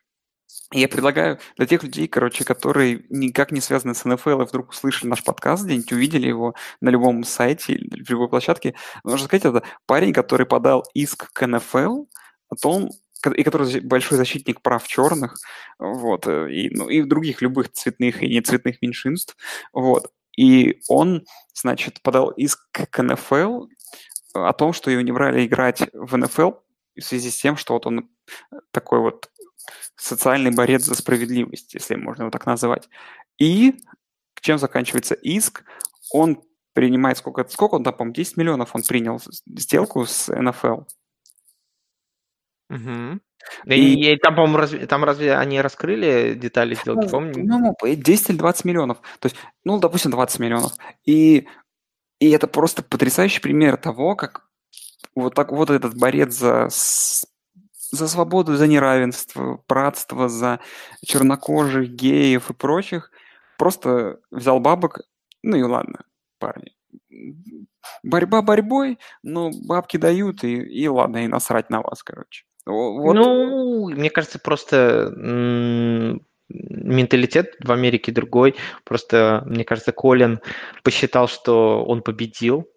[SPEAKER 3] Я предлагаю для тех людей, короче, которые никак не связаны с НФЛ и вдруг услышали наш подкаст где-нибудь, увидели его на любом сайте или любой площадке, можно сказать, это парень, который подал иск к НФЛ о том, и который большой защитник прав черных, вот, э, и, ну, и других любых цветных и нецветных меньшинств, вот. И он, значит, подал иск к НФЛ о том, что его не брали играть в НФЛ в связи с тем, что вот он такой вот социальный борец за справедливость, если можно его так называть. И чем заканчивается иск? Он принимает сколько, сколько он там, по 10 миллионов он принял сделку с НФЛ.
[SPEAKER 2] Мгм.
[SPEAKER 3] И-
[SPEAKER 2] И, там, по-моему, разве, там разве они раскрыли детали сделки?
[SPEAKER 3] Ну,
[SPEAKER 2] Помню.
[SPEAKER 3] по-моему, по- 10 или 20 миллионов. То есть, ну, допустим, 20 миллионов. И, и это просто потрясающий пример того, как вот так вот этот борец за, за свободу, за неравенство, братство, за чернокожих, геев и прочих, просто взял бабок, ну и ладно, парни. Борьба борьбой, но бабки дают, и, и ладно, и насрать на вас, короче. Вот,
[SPEAKER 2] Ну, мне кажется, просто менталитет в Америке другой. Просто, мне кажется, Колин посчитал, что он победил,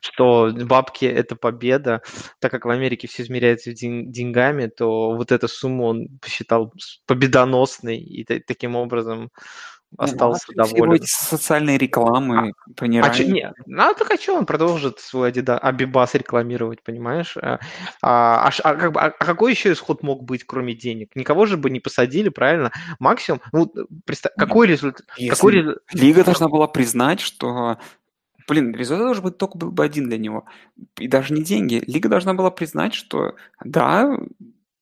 [SPEAKER 2] что бабки – это победа. Так как в Америке все измеряется ден- деньгами, то вот эту сумму он посчитал победоносной и та- таким образом остался
[SPEAKER 3] Ну, все
[SPEAKER 2] доволен.
[SPEAKER 3] эти социальные рекламы
[SPEAKER 2] А чё,
[SPEAKER 3] неравенству.
[SPEAKER 2] не, ну а так а чё, он продолжит свой Adidas, Абибас рекламировать, понимаешь? А, а, а а как бы, а- а какой еще исход мог быть, кроме денег? Никого же бы не посадили, правильно? Максимум, ну, представь, какой результат? Какой
[SPEAKER 3] Если Лига должна была признать, что, блин, результат должен быть только был бы один для него. И даже не деньги. Лига должна была признать, что да,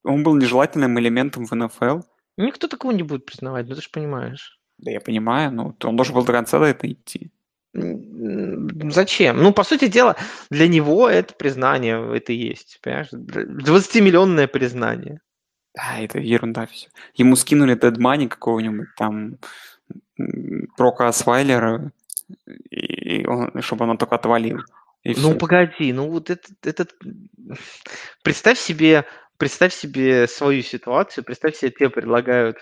[SPEAKER 3] он был нежелательным элементом в НФЛ.
[SPEAKER 2] Никто такого не будет признавать, ну ты же понимаешь.
[SPEAKER 3] Да я понимаю, но он должен был до конца до этого идти.
[SPEAKER 2] Зачем? Ну, по сути дела, для него это признание, это и есть, понимаешь? 20-миллионное признание.
[SPEAKER 3] Да, это ерунда все. Ему скинули Money какого-нибудь там Прока Асвайлера, и он, чтобы он только отвалил. И
[SPEAKER 2] Ну,
[SPEAKER 3] всё.
[SPEAKER 2] погоди, ну вот этот, этот... Представь себе, представь себе свою ситуацию, представь себе, тебе предлагают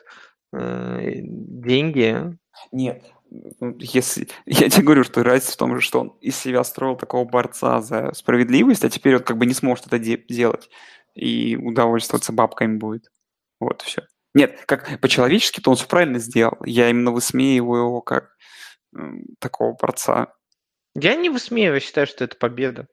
[SPEAKER 2] э, деньги.
[SPEAKER 3] Нет. Если... Я тебе говорю, что разница в том же, что он из себя строил такого борца за справедливость, а теперь он как бы не сможет это де- делать и удовольствоваться бабками будет. Вот все. Нет, как по-человечески-то он все правильно сделал. Я именно высмеиваю его как такого борца.
[SPEAKER 2] Я не высмеиваю, считаю, что это победа.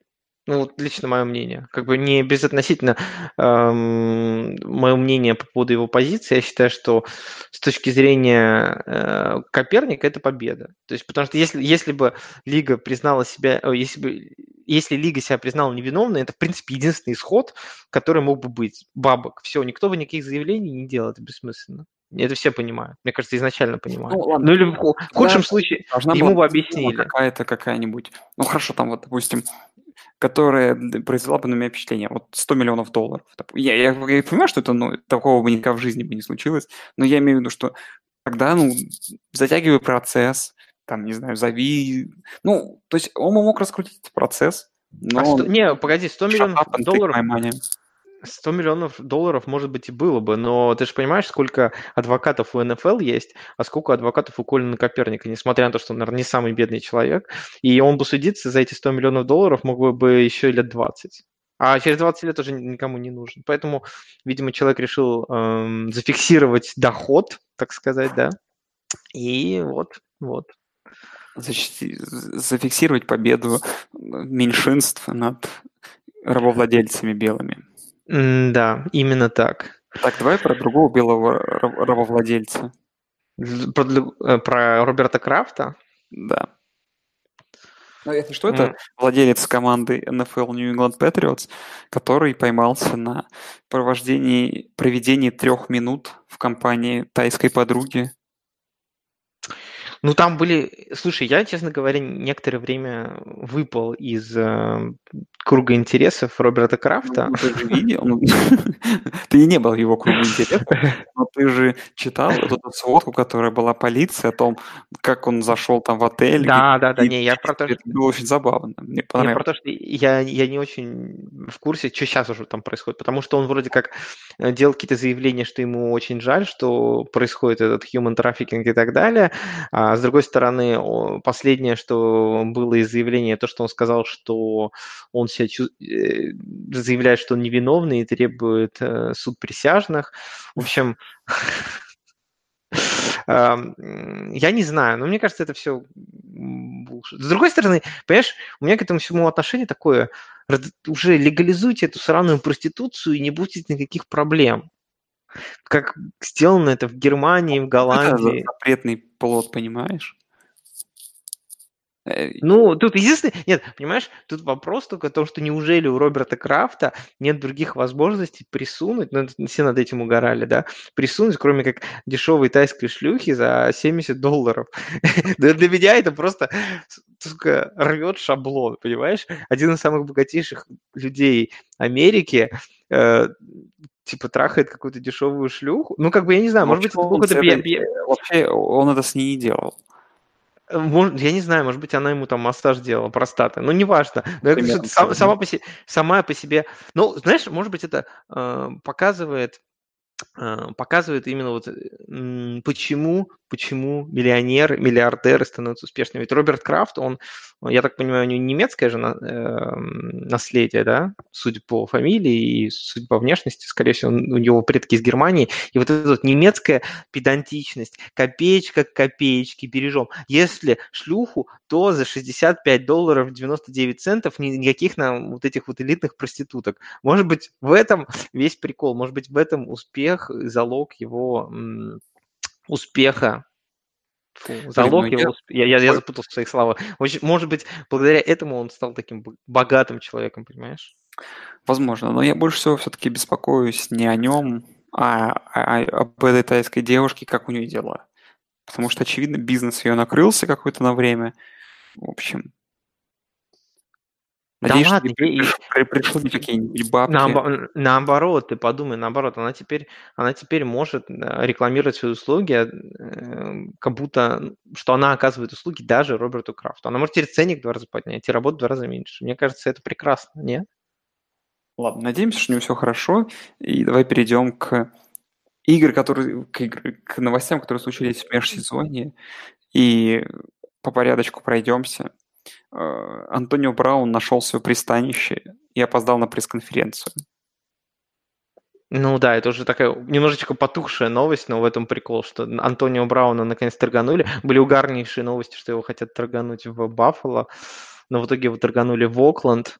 [SPEAKER 2] Ну, вот лично мое мнение. Как бы не безотносительно эм, мое мнение по поводу его позиции, я считаю, что с точки зрения э, Коперника это победа. То есть, потому что если, если бы Лига признала себя, если бы если Лига себя признала невиновной, это, в принципе, единственный исход, который мог бы быть. Бабок. Все, никто бы никаких заявлений не делал, это бессмысленно. Это все понимают. Мне кажется, изначально понимают. Ну, ладно. ну или в худшем да, случае ему бы объяснили.
[SPEAKER 3] Какая-то какая-нибудь. Ну хорошо, там вот, допустим, которая произвела бы на меня впечатление. Вот 100 миллионов долларов. Я, я, я понимаю, что это ну, такого бы никогда в жизни бы не случилось, но я имею в виду, что тогда, ну, затягивай процесс, там, не знаю, зови... Ну, то есть он мог раскрутить процесс,
[SPEAKER 2] но... А 100, не, погоди, 100 миллионов долларов... 100 миллионов долларов, может быть, и было бы, но ты же понимаешь, сколько адвокатов у НФЛ есть, а сколько адвокатов у Колина Коперника, несмотря на то, что он, наверное, не самый бедный человек, и он бы судиться за эти 100 миллионов долларов мог бы еще лет 20. А через 20 лет уже никому не нужен. Поэтому, видимо, человек решил эм, зафиксировать доход, так сказать, да. И вот, вот.
[SPEAKER 3] Защити... Зафиксировать победу меньшинств над рабовладельцами белыми.
[SPEAKER 2] Да, именно так.
[SPEAKER 3] Так, давай про другого белого рабовладельца.
[SPEAKER 2] Про, э, про Роберта Крафта?
[SPEAKER 3] Да. Ну, если что, это mm. владелец команды NFL New England Patriots, который поймался на провождении, проведении трех минут в компании тайской подруги
[SPEAKER 2] ну, там были... Слушай, я, честно говоря, некоторое время выпал из э, круга интересов Роберта Крафта. Ну,
[SPEAKER 3] ты же видел, ну, ты не был его кругу интересов, но ты же читал эту сводку, которая была полиция, о том, как он зашел там в отель.
[SPEAKER 2] Да, да, да, не, я про то,
[SPEAKER 3] что... Это было очень забавно, мне
[SPEAKER 2] понравилось. Я про то, что я, я не очень в курсе, что сейчас уже там происходит, потому что он вроде как э, делал какие-то заявления, что ему очень жаль, что происходит этот human trafficking и так далее, а а с другой стороны, последнее, что было из заявления, то, что он сказал, что он себя чу... Э, заявляет, что он невиновный и требует э, суд присяжных. В общем, я не знаю, но мне кажется, это все... С другой стороны, понимаешь, у меня к этому всему отношение такое, уже легализуйте эту сраную проституцию и не будет никаких проблем. Как сделано это в Германии, в Голландии.
[SPEAKER 3] Это запретный плод, понимаешь?
[SPEAKER 2] Э, ну, тут единственное... Нет, понимаешь, тут вопрос только о том, что неужели у Роберта Крафта нет других возможностей присунуть, ну, все над этим угорали, да, присунуть, кроме как дешевой тайской шлюхи за 70 долларов. Для меня это просто, сука, рвет шаблон, понимаешь? Один из самых богатейших людей Америки э, типа трахает какую-то дешевую шлюху. Ну, как бы, я не знаю, может быть, это какой-то...
[SPEAKER 3] Вообще, он это с ней делал.
[SPEAKER 2] Э, может, я не знаю, может быть, она ему там массаж делала, простаты. Ну, неважно. Но я говорю, сам, сама, по себе, сама по себе... Ну, знаешь, может быть, это э, показывает а, показывает именно вот почему, почему миллионеры, миллиардеры становятся успешными. Ведь Роберт Крафт, он, я так понимаю, у него немецкое же эм, наследие, да, судя по фамилии и судя по внешности, скорее всего, у него предки из Германии. И вот эта вот немецкая педантичность, копеечка к копеечке бережем. Если шлюху, то за 65 долларов 99 центов никаких нам вот этих вот элитных проституток. Может быть, в этом весь прикол, может быть, в этом успех, залог его успеха Фу, залог его... Я, я, я запутался в своих словах. Может быть, благодаря этому он стал таким богатым человеком, понимаешь?
[SPEAKER 3] Возможно, но я больше всего все-таки беспокоюсь не о нем, а, а, а об этой тайской девушке, как у нее дела. Потому что, очевидно, бизнес ее накрылся какое-то на время. В общем,
[SPEAKER 2] Надеюсь, да ладно,
[SPEAKER 3] при, при, пришли какие-нибудь бабки.
[SPEAKER 2] Наоб, наоборот, ты подумай, наоборот, она теперь, она теперь может рекламировать свои услуги, э, как будто, что она оказывает услуги даже Роберту Крафту. Она может теперь ценник в два раза поднять и работу в два раза меньше. Мне кажется, это прекрасно, нет?
[SPEAKER 3] Ладно, надеемся, что у него все хорошо. И давай перейдем к игры, которые, к, игры, к новостям, которые случились в межсезонье. И по порядочку пройдемся. Э, Антонио Браун нашел свое пристанище и опоздал на пресс-конференцию.
[SPEAKER 2] Ну да, это уже такая немножечко потухшая новость, но в этом прикол, что Антонио Брауна наконец торганули. Были угарнейшие новости, что его хотят торгануть в Баффало, но в итоге его торганули в Окленд.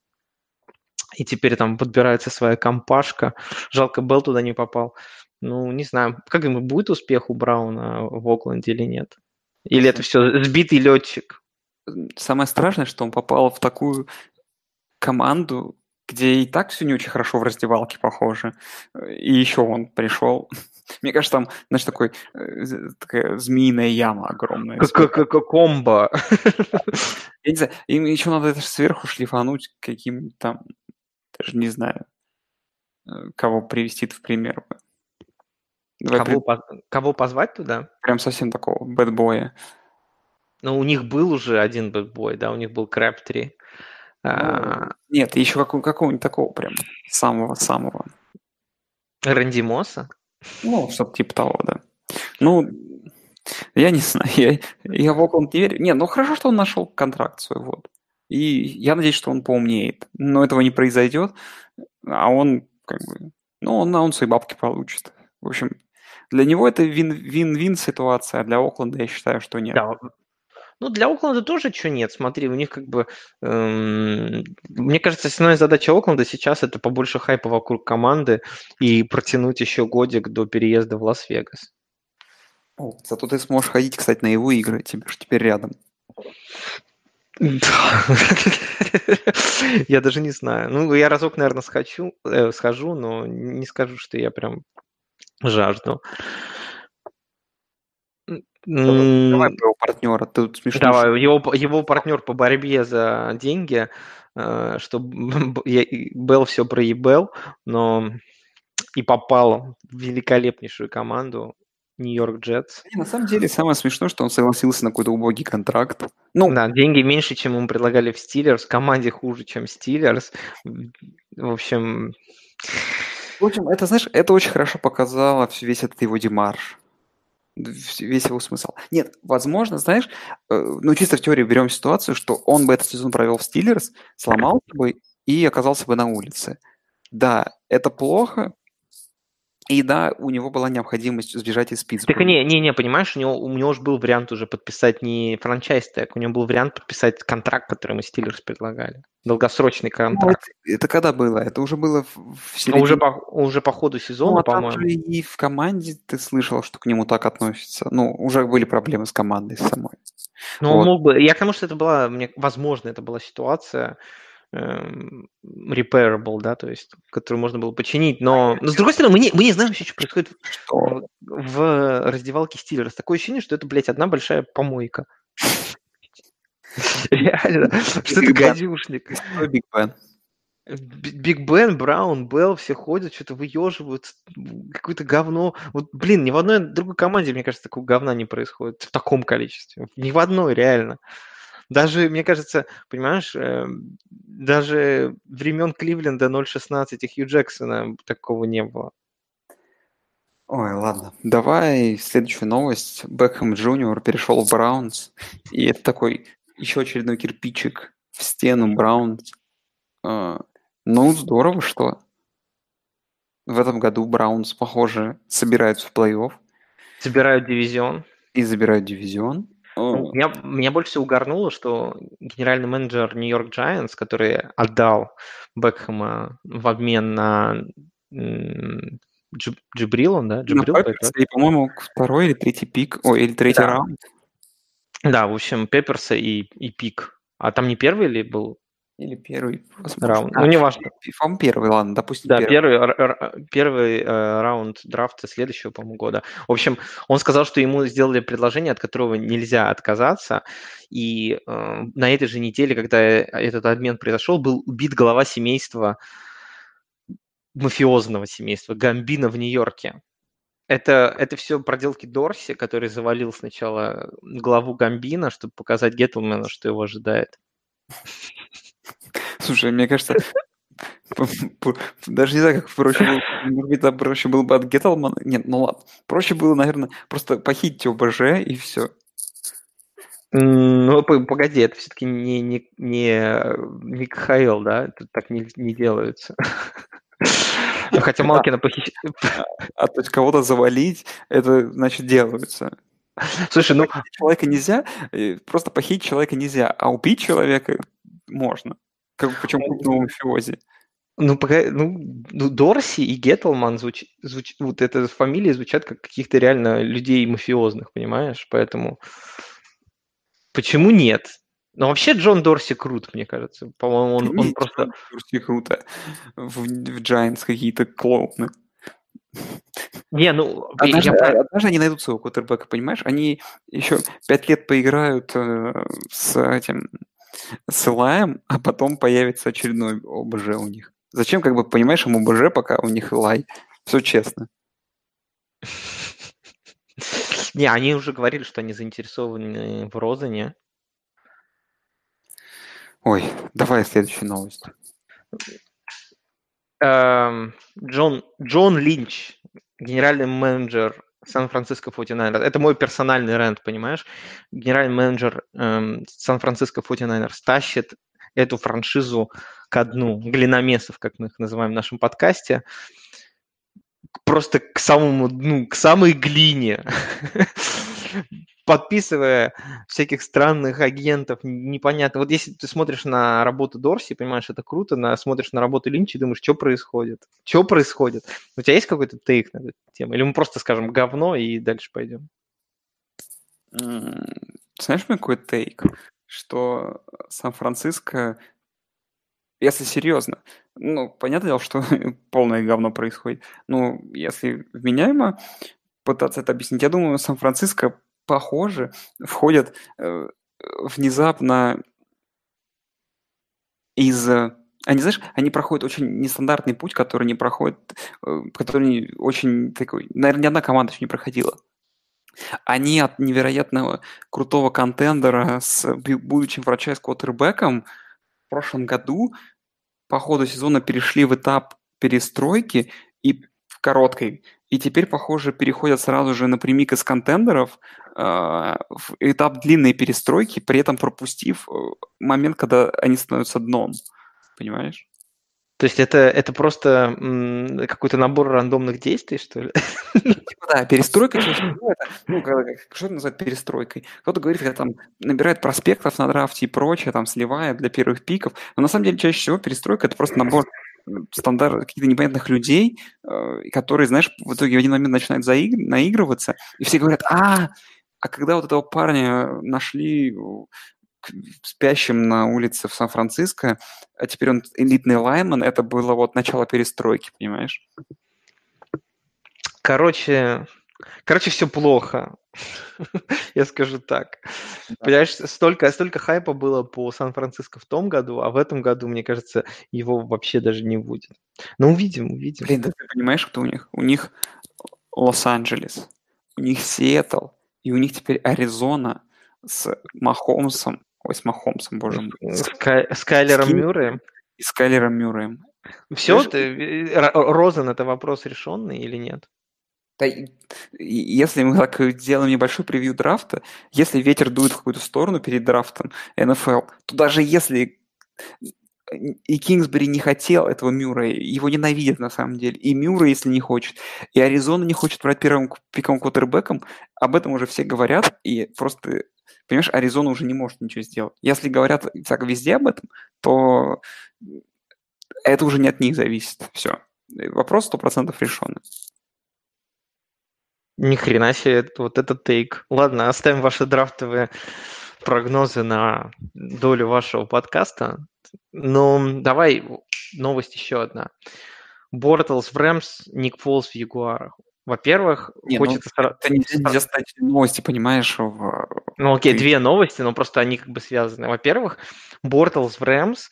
[SPEAKER 2] И теперь там подбирается своя компашка. Жалко, Белл туда не попал. Ну, не знаю, как ему будет успех у Брауна в Окленде или нет? Или это все сбитый летчик?
[SPEAKER 3] Самое страшное, что он попал в такую команду, где и так все не очень хорошо в раздевалке похоже. И еще он пришел. Мне кажется, там, знаешь, такой, э, такая змеиная яма огромная.
[SPEAKER 2] Как, комбо.
[SPEAKER 3] Я не знаю, им еще надо это сверху шлифануть каким-то там, даже не знаю, э, кого привести в пример.
[SPEAKER 2] Кого, при... кого позвать туда?
[SPEAKER 3] Прям совсем такого бэтбоя.
[SPEAKER 2] Ну, у них был уже один бэтбой, да, у них был Крэптри.
[SPEAKER 3] Ну, а... Нет, еще какого- какого-нибудь такого прям самого-самого.
[SPEAKER 2] Рэнди Мосса?
[SPEAKER 3] Ну, что-то типа того, да. Ну, я не знаю, я, я в Окленд не верю. Не, ну хорошо, что он нашел контракт свой, вот. И я надеюсь, что он поумнеет. Но этого не произойдет, а он как бы... Ну, он, он свои бабки получит. В общем, для него это вин-вин ситуация, а для Окленда я считаю, что нет.
[SPEAKER 2] Да, ну, для Окленда тоже что нет. Смотри, у них как бы... Эм, мне кажется, основная задача Окленда сейчас это побольше хайпа вокруг команды и протянуть еще годик до переезда в Лас-Вегас.
[SPEAKER 3] Зато ты сможешь ходить, кстати, на его игры, тебе же теперь рядом.
[SPEAKER 2] Да. я даже не знаю. Ну, я разок, наверное, схочу, э, схожу, но не скажу, что я прям жажду.
[SPEAKER 3] Давай про его партнера. Тут смешно.
[SPEAKER 2] Давай, его, его партнер по борьбе за деньги, что Белл все проебал, но и попал в великолепнейшую команду Нью-Йорк Джетс.
[SPEAKER 3] На самом деле, самое смешное, что он согласился на какой-то убогий контракт.
[SPEAKER 2] Ну, да, деньги меньше, чем ему предлагали в Стиллерс, команде хуже, чем Стиллерс. В общем...
[SPEAKER 3] В общем, это, знаешь, это очень хорошо показало весь этот его демарш весь его смысл. Нет, возможно, знаешь, э, ну чисто в теории берем ситуацию, что он бы этот сезон провел в Стиллерс, сломался бы и оказался бы на улице. Да, это плохо, и да, у него была необходимость сбежать из Питтсбурга.
[SPEAKER 2] Так не, не, не, понимаешь, у него, у него же был вариант уже подписать не франчайз так, у него был вариант подписать контракт, который мы Стиллерс предлагали. Долгосрочный ну, контракт.
[SPEAKER 3] Ну, это, это когда было? Это уже было в,
[SPEAKER 2] в середине... Уже по, уже по ходу сезона, ну, а по-моему.
[SPEAKER 3] И в команде ты слышал, что к нему так относятся. Ну, уже были проблемы с командой самой.
[SPEAKER 2] Ну, вот. он мог бы... Я к тому, что это была, мне, возможно, это была ситуация, repairable, да, то есть, которую можно было починить, но, но с другой стороны, мы не, мы не знаем вообще, что происходит в, в раздевалке Стиллерс. Такое ощущение, что это, блядь, одна большая помойка. Реально, что это гадюшник.
[SPEAKER 3] Биг Бен.
[SPEAKER 2] Биг Бен, Браун, Белл, все ходят, что-то выеживают, какое-то говно. Вот, блин, ни в одной другой команде, мне кажется, такого говна не происходит в таком количестве. Ни в одной, реально. Даже, мне кажется, понимаешь, э, даже времен Кливленда 0-16 и Хью Джексона такого не было.
[SPEAKER 3] Ой, ладно. Давай следующую новость. Бекхэм Джуниор перешел в Браунс. И это такой еще очередной кирпичик в стену Браунс. А, ну, здорово, что в этом году Браунс, похоже, собираются в плей-офф.
[SPEAKER 2] Собирают дивизион.
[SPEAKER 3] И забирают дивизион.
[SPEAKER 2] Ну, меня, меня больше всего угарнуло, что генеральный менеджер Нью-Йорк Giants, который отдал Бекхэма в обмен на Джиб, Джибрил, он, да? Джибрил,
[SPEAKER 3] и, по-моему, второй или третий пик, ой, или третий да. раунд.
[SPEAKER 2] Да, в общем, Пепперса и, и пик. А там не первый ли был?
[SPEAKER 3] Или первый,
[SPEAKER 2] раунд. А, ну, не важно.
[SPEAKER 3] По-моему, первый, ладно, допустим,
[SPEAKER 2] Да, первый, первый, первый э, раунд драфта следующего, по-моему, года. В общем, он сказал, что ему сделали предложение, от которого нельзя отказаться. И э, на этой же неделе, когда этот обмен произошел, был убит глава семейства, мафиозного семейства, Гамбина в Нью-Йорке. Это, это все проделки Дорси, который завалил сначала главу Гамбина, чтобы показать Геттлмену, что его ожидает.
[SPEAKER 3] Слушай, мне кажется, даже не знаю, как проще было. Может быть, там проще было бы от Геттлмана. Нет, ну ладно. Проще было, наверное, просто похитить ОБЖ и все.
[SPEAKER 2] Ну, погоди, это все-таки не, не, не, КХЛ, да? Это так не, не делается. Хотя Малкина похищ...
[SPEAKER 3] А то есть кого-то завалить, это значит делается.
[SPEAKER 2] Слушай, ну...
[SPEAKER 3] Человека нельзя, э, просто похитить человека нельзя, а убить человека можно. Как, причем крупного мафиози.
[SPEAKER 2] Ну, пока, ну, ну, Дорси и Геттлман звуч, звуч, вот эта фамилия звучат как каких-то реально людей мафиозных, понимаешь? Поэтому почему нет? Но вообще Джон Дорси крут, мне кажется. По-моему, он, он просто...
[SPEAKER 3] Дорси круто. В, в Giants какие-то клоуны.
[SPEAKER 2] Не, ну...
[SPEAKER 3] Однажды, я... однажды они найдут своего кутербека, понимаешь? Они еще пять лет поиграют э, с этим с Илаем, а потом появится очередной ОБЖ у них. Зачем, как бы, понимаешь, ему ОБЖ, пока у них Илай? Все честно.
[SPEAKER 2] Не, они уже говорили, что они заинтересованы в Розане.
[SPEAKER 3] Ой, давай следующую новость.
[SPEAKER 2] Эм, Джон, Джон Линч, генеральный менеджер Сан-Франциско 49ers. Это мой персональный рент, понимаешь? Генеральный менеджер эм, Сан-Франциско 49ers тащит эту франшизу ко дну, глиномесов, как мы их называем в нашем подкасте, просто к самому дну, к самой глине. подписывая всяких странных агентов, непонятно. Вот если ты смотришь на работу Дорси, понимаешь, это круто, на, смотришь на работу Линча и думаешь, что происходит? Что происходит? У тебя есть какой-то тейк на эту тему? Или мы просто скажем говно и дальше пойдем?
[SPEAKER 3] Знаешь, какой тейк? Что Сан-Франциско, если серьезно, ну, понятное дело, что полное говно происходит. Ну, если вменяемо пытаться это объяснить, я думаю, Сан-Франциско похоже, входят э, внезапно из... Они, знаешь, они проходят очень нестандартный путь, который не проходит, э, который очень такой... Наверное, ни одна команда еще не проходила. Они от невероятного крутого контендера с будущим франчайз квотербеком в прошлом году по ходу сезона перешли в этап перестройки и в короткой. И теперь, похоже, переходят сразу же напрямик из контендеров а, в этап длинной перестройки, при этом пропустив э, момент, когда они становятся дном. Понимаешь?
[SPEAKER 2] То есть это, это просто м, какой-то набор рандомных действий, что ли?
[SPEAKER 3] Типа, да, перестройка чаще всего это, ну, что это называют перестройкой? Кто-то говорит, когда там набирает проспектов на драфте и прочее, там сливает для первых пиков, но на самом деле чаще всего перестройка это просто набор стандарт каких-то непонятных людей, э, которые, знаешь, в итоге в один момент начинают заиг... наигрываться, и все говорят, а, а когда вот этого парня нашли спящим на улице в Сан-Франциско, а теперь он элитный лайман, это было вот начало перестройки, понимаешь?
[SPEAKER 2] Короче, короче, все плохо. Я скажу так. Понимаешь, столько, столько хайпа было по Сан-Франциско в том году, а в этом году, мне кажется, его вообще даже не будет. Но увидим, увидим.
[SPEAKER 3] Блин, да ты понимаешь, кто у них? У них Лос-Анджелес, у них Сиэтл, и у них теперь Аризона с Махомсом, ой, с Махомсом, боже мой.
[SPEAKER 2] С, Кай, с Кайлером. Мюрреем.
[SPEAKER 3] И с Кайлером Мюрреем.
[SPEAKER 2] Все, ты, Розен, это вопрос решенный или нет?
[SPEAKER 3] Да, если мы так сделаем небольшой превью драфта, если ветер дует в какую-то сторону перед драфтом НФЛ, то даже если и Кингсбери не хотел этого Мюра, его ненавидят на самом деле. И Мюра, если не хочет, и Аризона не хочет брать первым пиком квотербеком, об этом уже все говорят, и просто, понимаешь, Аризона уже не может ничего сделать. Если говорят так везде об этом, то это уже не от них зависит. Все. Вопрос сто процентов решенный.
[SPEAKER 2] Ни хрена себе, вот этот тейк. Ладно, оставим ваши драфтовые прогнозы на долю вашего подкаста. Ну, давай новость еще одна. Бортлс в Рэмс, Ник Фолс в Ягуарах. Во-первых,
[SPEAKER 3] не, ну, хочется... Ну, это нельзя, нельзя стать новости, понимаешь? В...
[SPEAKER 2] Ну, окей, Ты... две новости, но просто они как бы связаны. Во-первых, Бортлс в Рэмс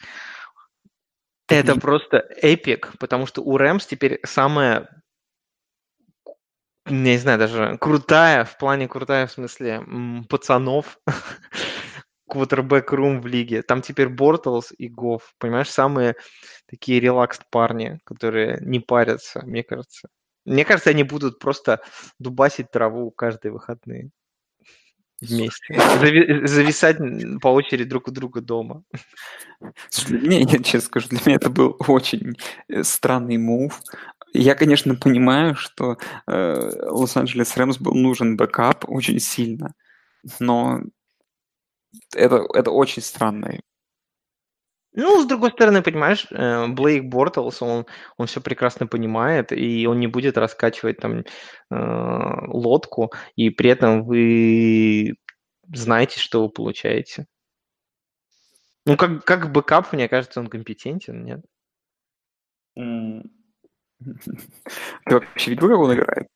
[SPEAKER 2] это просто эпик, потому что у Рэмс теперь самая не знаю, даже крутая, в плане крутая, в смысле, пацанов, quarterback room в лиге. Там теперь Бортлс и Гофф, понимаешь, самые такие relaxed парни, которые не парятся, мне кажется. Мне кажется, они будут просто дубасить траву каждые выходные вместе. Зави- зависать по очереди друг у друга дома.
[SPEAKER 3] Слушай, для меня, я честно скажу, для меня это был очень э, странный move. Я, конечно, понимаю, что э, Лос-Анджелес Рэмс был нужен backup очень сильно, но это, это очень странно.
[SPEAKER 2] Ну, с другой стороны, понимаешь, э, Блейк Бортлс, он, он все прекрасно понимает, и он не будет раскачивать там э, лодку, и при этом вы знаете, что вы получаете. Ну, как, как backup, мне кажется, он компетентен, нет?
[SPEAKER 3] Ты вообще видел, как он играет?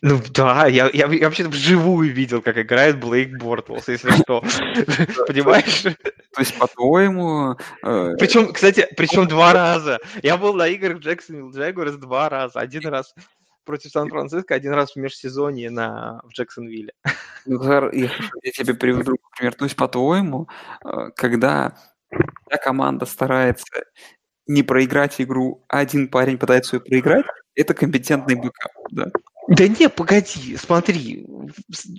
[SPEAKER 2] Ну да, я, я, я вообще вживую видел, как играет Блейк Бортлс, если что. Понимаешь?
[SPEAKER 3] То есть, по-твоему...
[SPEAKER 2] Э, причем, кстати, причем два раза. Я был на играх Джексонвилл Джагуарс два раза. Один раз против Сан-Франциско, один раз в межсезонье на, в Джексонвилле.
[SPEAKER 3] Ну, я, я тебе приведу пример. То есть, по-твоему, э, когда команда старается не проиграть игру, а один парень пытается ее проиграть, это компетентный backup, да?
[SPEAKER 2] Да не, погоди, смотри.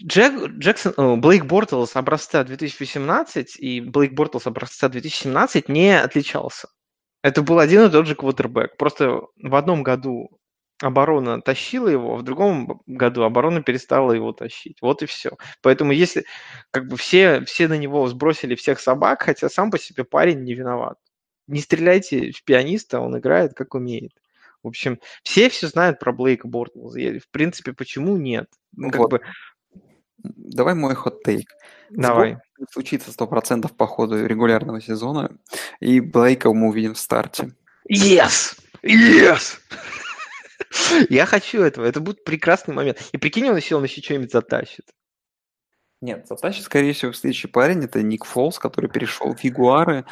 [SPEAKER 2] Джек, Джексон, о, Блейк Бортлс образца 2018 и Блейк Бортлс образца 2017 не отличался. Это был один и тот же квотербек. Просто в одном году оборона тащила его, в другом году оборона перестала его тащить. Вот и все. Поэтому если как бы все, все на него сбросили всех собак, хотя сам по себе парень не виноват. Не стреляйте в пианиста, он играет как умеет. В общем, все все знают про Блейка Бортлза. В принципе, почему нет?
[SPEAKER 3] Ну, как вот. бы... Давай мой хот-тейк.
[SPEAKER 2] Давай.
[SPEAKER 3] Случится сто процентов по ходу регулярного сезона, и Блейка мы увидим в старте.
[SPEAKER 2] Yes! Yes! Я хочу этого. Это будет прекрасный момент. И прикинь, он еще, он еще что-нибудь затащит.
[SPEAKER 3] Нет, затащит, скорее всего, следующий парень. Это Ник Фолс, который перешел в Ягуары.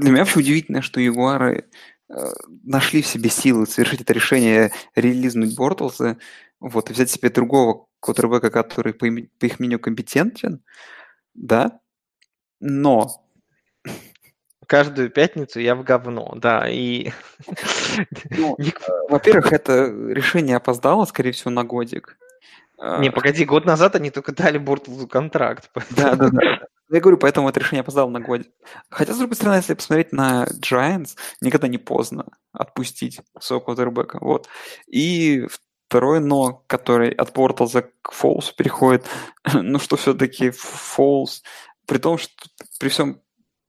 [SPEAKER 3] Для меня вообще удивительно, что Ягуары Э, нашли в себе силы совершить это решение, релизнуть Бортлса, вот, и взять себе другого квотербека, который по, им, по их мнению компетентен, да, но...
[SPEAKER 2] Каждую пятницу я в говно, да, и...
[SPEAKER 3] Ну, э, во-первых, это решение опоздало, скорее всего, на годик.
[SPEAKER 2] Не, погоди, год назад они только дали Бортлзу контракт.
[SPEAKER 3] Да, да, да. Я говорю, поэтому это решение опоздало на год. Хотя, с другой стороны, если посмотреть на Giants, никогда не поздно отпустить своего квотербека. Вот. И второе но, который от Портлза к Фолсу переходит, ну что все-таки Фолс, при том, что при всем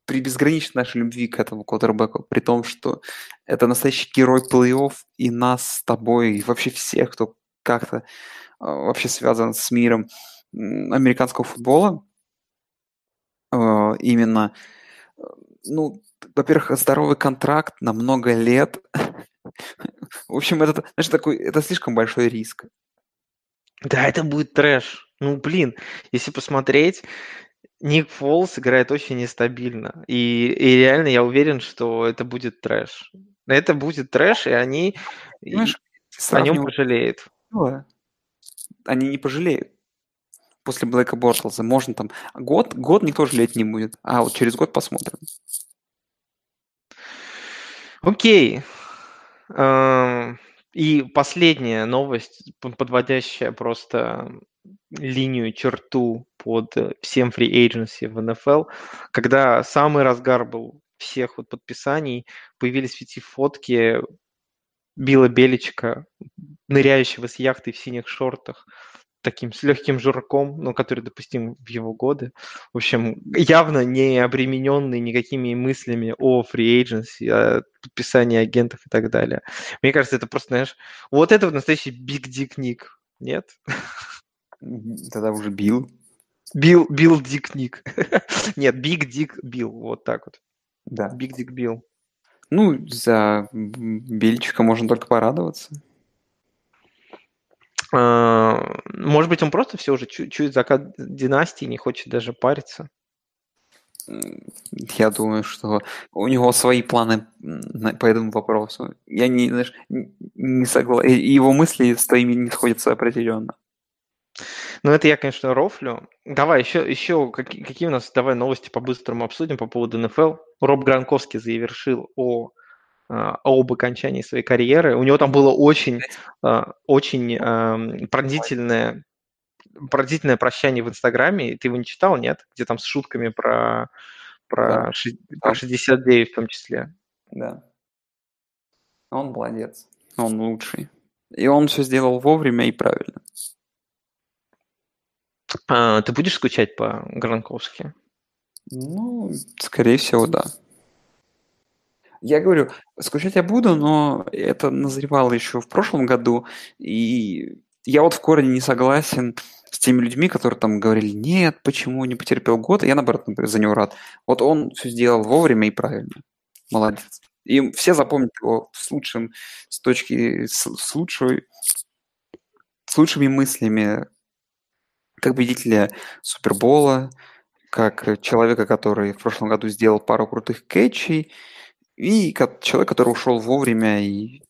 [SPEAKER 3] при безграничной нашей любви к этому квотербеку, при том, что это настоящий герой плей-офф и нас с тобой, и вообще всех, кто как-то вообще связан с миром американского футбола, э, именно, э, ну, во-первых, здоровый контракт на много лет. В общем, это, знаешь, такой, это слишком большой риск.
[SPEAKER 2] Да, это будет трэш. Ну, блин, если посмотреть, Ник Фолс играет очень нестабильно. И, и реально я уверен, что это будет трэш. Это будет трэш, и они Понимаешь, и, о нем пожалеют.
[SPEAKER 3] Они не пожалеют после Блэка Бортлза. Можно там год, год никто жалеть не будет, а вот через год посмотрим.
[SPEAKER 2] Окей. Эм, и последняя новость, подводящая просто линию, черту под всем free agency в НФЛ, когда самый разгар был всех вот подписаний, появились эти фотки Билла Беличка, ныряющего с яхты в синих шортах, таким с легким журком, ну, который допустим в его годы. В общем, явно не обремененный никакими мыслями о free agency, о подписании агентов и так далее. Мне кажется, это просто, знаешь, вот это вот настоящий big dick ник, нет?
[SPEAKER 3] Тогда уже Билл.
[SPEAKER 2] Билл, Билл Дик Ник. Нет, Big Dick Билл, вот так вот.
[SPEAKER 3] Да.
[SPEAKER 2] Big Dick Билл.
[SPEAKER 3] Ну, за Бельчика можно только порадоваться.
[SPEAKER 2] А, может быть, он просто все уже чу- чует закат династии, не хочет даже париться.
[SPEAKER 3] Я думаю, что у него свои планы по этому вопросу. Я не, знаешь, не согласен. Его мысли с твоими не сходятся определенно.
[SPEAKER 2] Ну, это я, конечно, рофлю. Давай, еще, еще какие, какие у нас, давай новости по-быстрому обсудим по поводу НФЛ. Роб Гранковский завершил о а, об окончании своей карьеры. У него там было очень, а, очень пронзительное, пронзительное прощание в Инстаграме. Ты его не читал, нет? Где там с шутками про, про, да. про 69 в том числе.
[SPEAKER 3] Да. Он молодец. Он лучший. И он все сделал вовремя и правильно.
[SPEAKER 2] А, ты будешь скучать по Гранковски?
[SPEAKER 3] Ну, скорее всего, да. Я говорю, скучать я буду, но это назревало еще в прошлом году, и я вот в корне не согласен с теми людьми, которые там говорили, нет, почему не потерпел год, я, наоборот, например, за него рад. Вот он все сделал вовремя и правильно. Молодец. И все запомнят его с лучшим, с точки, с, с лучшей, с лучшими мыслями, как победителя Супербола, как человека, который в прошлом году сделал пару крутых кэтчей, и как человек, который ушел вовремя и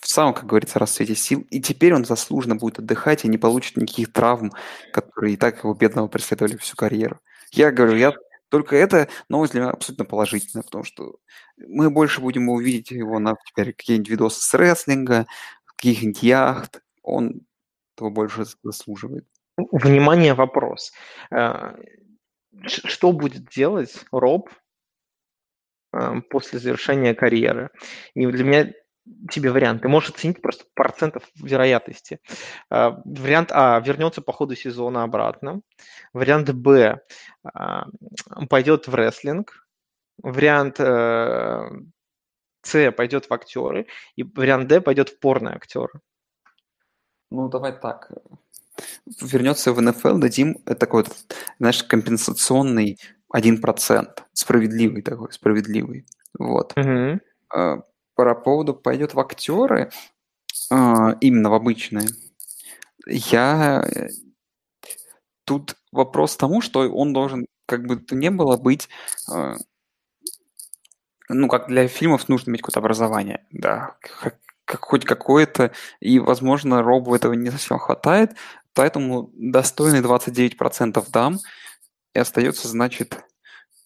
[SPEAKER 3] в самом, как говорится, расцвете сил. И теперь он заслуженно будет отдыхать и не получит никаких травм, которые и так его бедного преследовали всю карьеру. Я говорю, я только эта новость для меня абсолютно положительная, потому что мы больше будем увидеть его на теперь какие-нибудь видосы с рестлинга, каких-нибудь яхт. Он этого больше заслуживает.
[SPEAKER 2] Внимание, вопрос. Э, что будет делать Роб э, после завершения карьеры? И для меня тебе вариант. Ты можешь оценить просто процентов вероятности. Э, вариант А вернется по ходу сезона обратно. Вариант Б пойдет в рестлинг. Вариант С пойдет в актеры. И вариант Д пойдет в порно актеры.
[SPEAKER 3] Ну, давай так вернется в НФЛ, дадим такой, вот, знаешь, компенсационный 1%. Справедливый такой, справедливый. Вот.
[SPEAKER 2] Mm-hmm.
[SPEAKER 3] По поводу пойдет в актеры, а, именно в обычные, я... Тут вопрос тому, что он должен, как бы то ни было, быть а, ну, как для фильмов нужно иметь какое-то образование, да, как, хоть какое-то, и, возможно, Робу этого не совсем хватает, Поэтому достойный 29% дам, и остается, значит,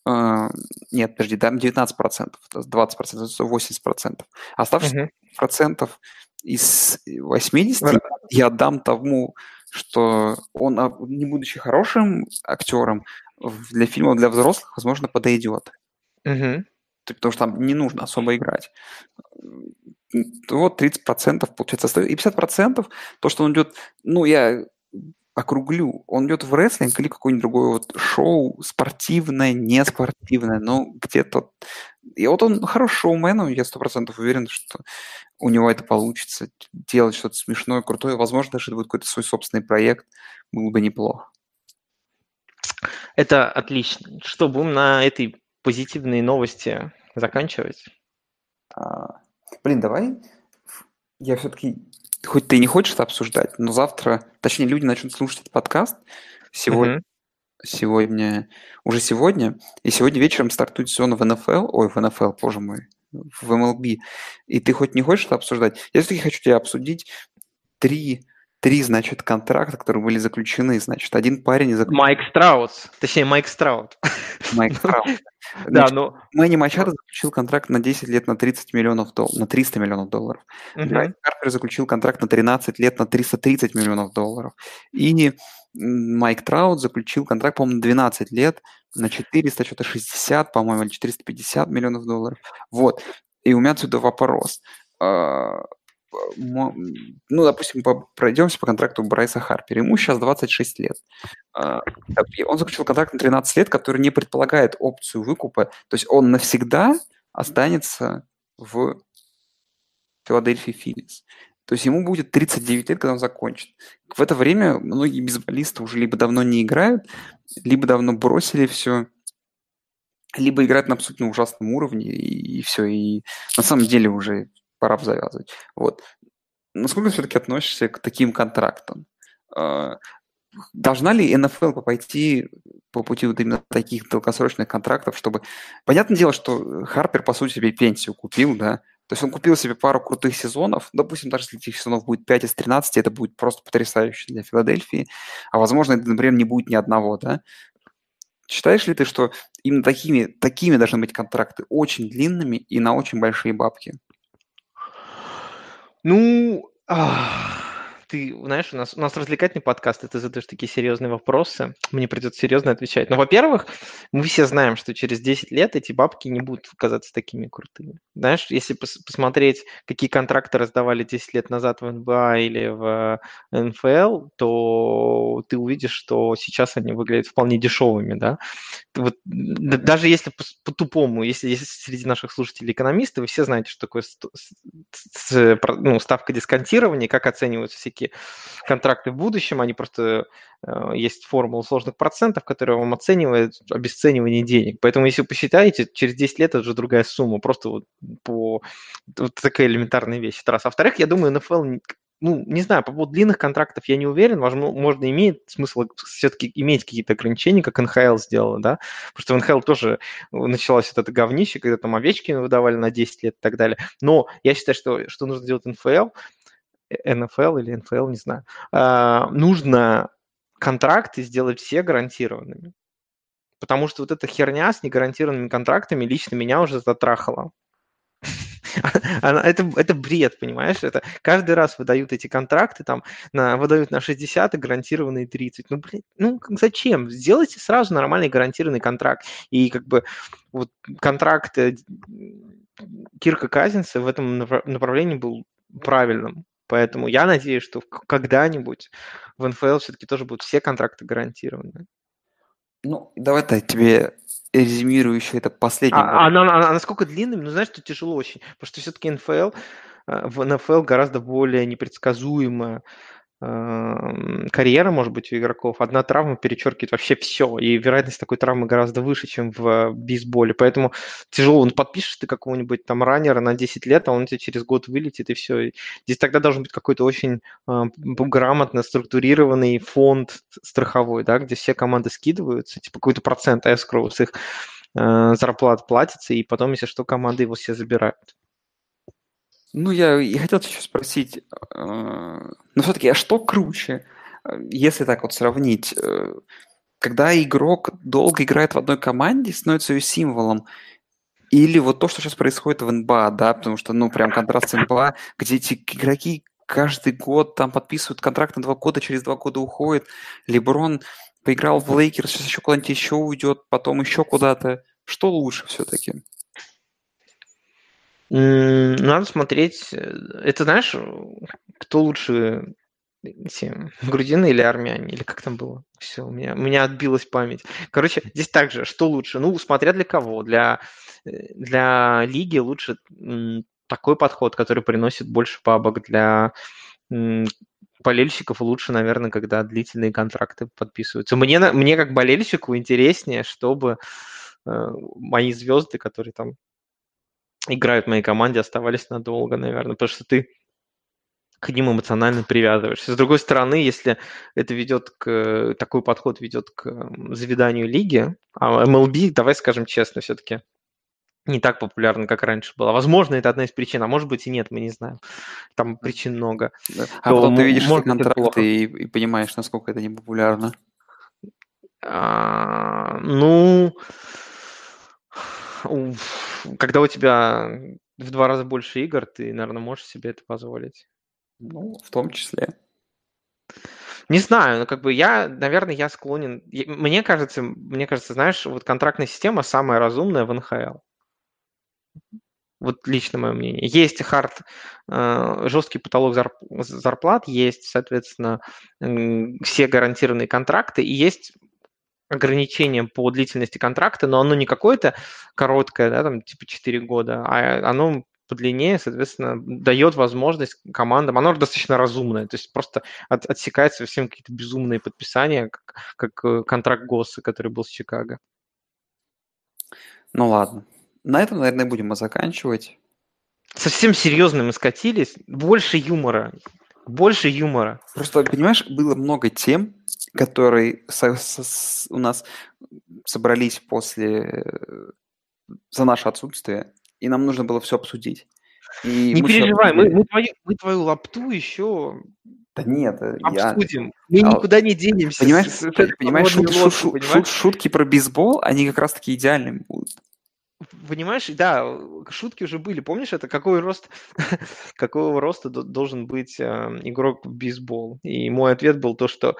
[SPEAKER 3] э, нет, подожди, дам 19%, 20%, 80%. Оставшиеся угу. процентов из 80 я отдам тому, что он, а, не будучи хорошим актером, для фильмов для взрослых, возможно, подойдет.
[SPEAKER 2] Угу.
[SPEAKER 3] Потому что там не нужно особо играть. Вот 30% получается. И 50% то, что он идет... Ну, я округлю, он идет в рестлинг или какое-нибудь другое вот шоу, спортивное, не спортивное, но где-то... И вот он хороший шоумен, я сто процентов уверен, что у него это получится, делать что-то смешное, крутое. Возможно, даже это будет какой-то свой собственный проект, было бы неплохо.
[SPEAKER 2] Это отлично. Что, будем на этой позитивной новости заканчивать?
[SPEAKER 3] А, блин, давай я все-таки хоть ты и не хочешь это обсуждать, но завтра, точнее, люди начнут слушать этот подкаст сегодня, mm-hmm. сегодня, уже сегодня, и сегодня вечером стартует сезон в НФЛ, ой, в НФЛ, боже мой, в МЛБ, и ты хоть не хочешь это обсуждать, я все-таки хочу тебя обсудить три три, значит, контракта, которые были заключены. Значит, один парень
[SPEAKER 2] заключен... Майк Страус. Точнее, Майк Страут.
[SPEAKER 3] Майк Страут.
[SPEAKER 2] Да, ну...
[SPEAKER 3] Мэнни Мачадо заключил контракт на 10 лет на 30 миллионов долларов, на 300 миллионов долларов. Брайан Карпер заключил контракт на 13 лет на 330 миллионов долларов. И Майк Траут заключил контракт, по-моему, на 12 лет на 400, что-то 60, по-моему, или 450 миллионов долларов. Вот. И у меня отсюда вопрос а, ну, допустим, пройдемся по контракту Брайса Харпера. Ему сейчас 26 лет. А, он заключил контракт на 13 лет, который не предполагает опцию выкупа. То есть он навсегда останется в Филадельфии Филлис. То есть ему будет 39 лет, когда он закончит. В это время многие бейсболисты уже либо давно не играют, либо давно бросили все, либо играют на абсолютно ужасном уровне, и, и все. И на самом деле уже пора завязывать. Вот. Насколько все-таки относишься к таким контрактам? А, должна ли НФЛ пойти по пути вот именно таких долгосрочных контрактов, чтобы... Понятное дело, что Харпер, по сути, себе пенсию купил, да, то есть он купил себе пару крутых сезонов, допустим, даже если этих сезонов будет 5 из 13, это будет просто потрясающе для Филадельфии, а возможно, это, например, не будет ни одного, да. Считаешь ли ты, что именно такими, такими должны быть контракты, очень длинными и на очень большие бабки?
[SPEAKER 2] Ну, ты, знаешь, у нас, у нас развлекательный подкаст, и ты задаешь такие серьезные вопросы, мне придется серьезно отвечать. Но, во-первых, мы все знаем, что через 10 лет эти бабки не будут казаться такими крутыми. Знаешь, если пос посмотреть, какие контракты раздавали 10 лет назад в НБА или в НФЛ, то ты увидишь, что сейчас они выглядят вполне дешевыми, да. Вот, даже если по-тупому, если, если среди наших слушателей экономисты, вы все знаете, что такое ну, ставка дисконтирования, как оцениваются всякие контракты в будущем, они просто э, есть формула сложных процентов, которая вам оценивает обесценивание денег. Поэтому если вы посчитаете, через 10 лет это уже другая сумма, просто вот по вот такая элементарная вещь. Это раз. А во-вторых, я думаю, НФЛ ну, не знаю, по поводу длинных контрактов я не уверен. Возможно, можно иметь смысл все-таки иметь какие-то ограничения, как НХЛ сделала, да, потому что в НХЛ тоже началось вот это говнище, когда там овечки выдавали на 10 лет и так далее. Но я считаю, что, что нужно делать НФЛ, НФЛ или НФЛ, не знаю, а, нужно контракты сделать все гарантированными. Потому что вот эта херня с негарантированными контрактами лично меня уже затрахала. это, это бред, понимаешь? Это каждый раз выдают эти контракты, там, на, выдают на 60 и гарантированные 30. Ну, блин, ну зачем? Сделайте сразу нормальный гарантированный контракт. И как бы вот контракт э, Кирка Казинца в этом направлении был правильным. Поэтому я надеюсь, что когда-нибудь в НФЛ все-таки тоже будут все контракты гарантированы.
[SPEAKER 3] Ну, давай-то тебе резюмирую еще это последнее.
[SPEAKER 2] А, она, она, насколько длинным, ну, знаешь, что тяжело очень, потому что все-таки НФЛ, э, в НФЛ гораздо более непредсказуемая карьера, может быть, у игроков. Одна травма перечеркивает вообще все, и вероятность такой травмы гораздо выше, чем в бейсболе. Поэтому тяжело. Он подпишешь ты какого-нибудь там раннера на 10 лет, а он тебе через год вылетит, и все. Здесь тогда должен быть какой-то очень э, грамотно структурированный фонд страховой, да, где все команды скидываются, типа какой-то процент escrow с их э, зарплат платится, и потом, если что, команды его все забирают.
[SPEAKER 3] Ну, я и хотел тебя спросить, э, ну, все-таки, а что круче, э, если так вот сравнить, э, когда игрок долго играет в одной команде, становится ее символом, или вот то, что сейчас происходит в НБА, да, потому что, ну, прям контраст с НБА, где эти игроки каждый год там подписывают контракт на два года, через два года уходит. Леброн поиграл в Лейкерс, сейчас еще куда-нибудь еще уйдет, потом еще куда-то. Что лучше все-таки?
[SPEAKER 2] Надо смотреть. Э, это знаешь, кто лучше эти грузины или армяне, или как там было? Все, у меня, у меня отбилась память. Короче, здесь также, что лучше? Ну, смотря для кого. Для, э, для лиги лучше такой подход, который приносит больше бабок. Для болельщиков лучше, наверное, когда длительные контракты подписываются. Мне, мне как болельщику интереснее, чтобы э, мои звезды, которые там играют в моей команде, оставались надолго, наверное, потому что ты к ним эмоционально привязываешься. С другой стороны, если это ведет к... Такой подход ведет к завиданию лиги, а MLB, давай скажем честно, все-таки не так популярна, как раньше была. Возможно, это одна из причин, а может быть и нет, мы не знаем. Там причин много.
[SPEAKER 3] А потом ты видишь эти контракты и, и понимаешь, насколько это не популярно.
[SPEAKER 2] А, ну, когда у тебя в два раза больше игр, ты, наверное, можешь себе это позволить.
[SPEAKER 3] Ну, в том числе.
[SPEAKER 2] Не знаю, но как бы я, наверное, я склонен. Мне кажется, мне кажется, знаешь, вот контрактная система самая разумная в НХЛ. Вот лично мое мнение. Есть хард, э, жесткий потолок зарплат, есть, соответственно, все гарантированные контракты, и есть ограничением по длительности контракта, но оно не какое-то короткое, да, там типа 4 года, а оно подлиннее, соответственно, дает возможность командам, оно достаточно разумное, то есть просто от, отсекает совсем какие-то безумные подписания, как, как э, контракт Госса, который был с Чикаго.
[SPEAKER 3] Ну ладно. На этом, наверное, будем заканчивать.
[SPEAKER 2] Совсем серьезно мы скатились. Больше юмора. Больше юмора.
[SPEAKER 3] Просто, понимаешь, было много тем, которые со, со, у нас собрались после за наше отсутствие, и нам нужно было все обсудить.
[SPEAKER 2] И не мы переживай, мы, мы, твою, мы твою лапту еще
[SPEAKER 3] да нет,
[SPEAKER 2] обсудим. Я... Мы а, никуда не денемся.
[SPEAKER 3] Понимаешь, с, понимаешь шут, шут, шут, понимаешь? шутки про бейсбол, они как раз таки идеальными будут.
[SPEAKER 2] Понимаешь, да, шутки уже были. Помнишь, это какой рост, какого роста должен быть э, игрок в бейсбол? И мой ответ был то, что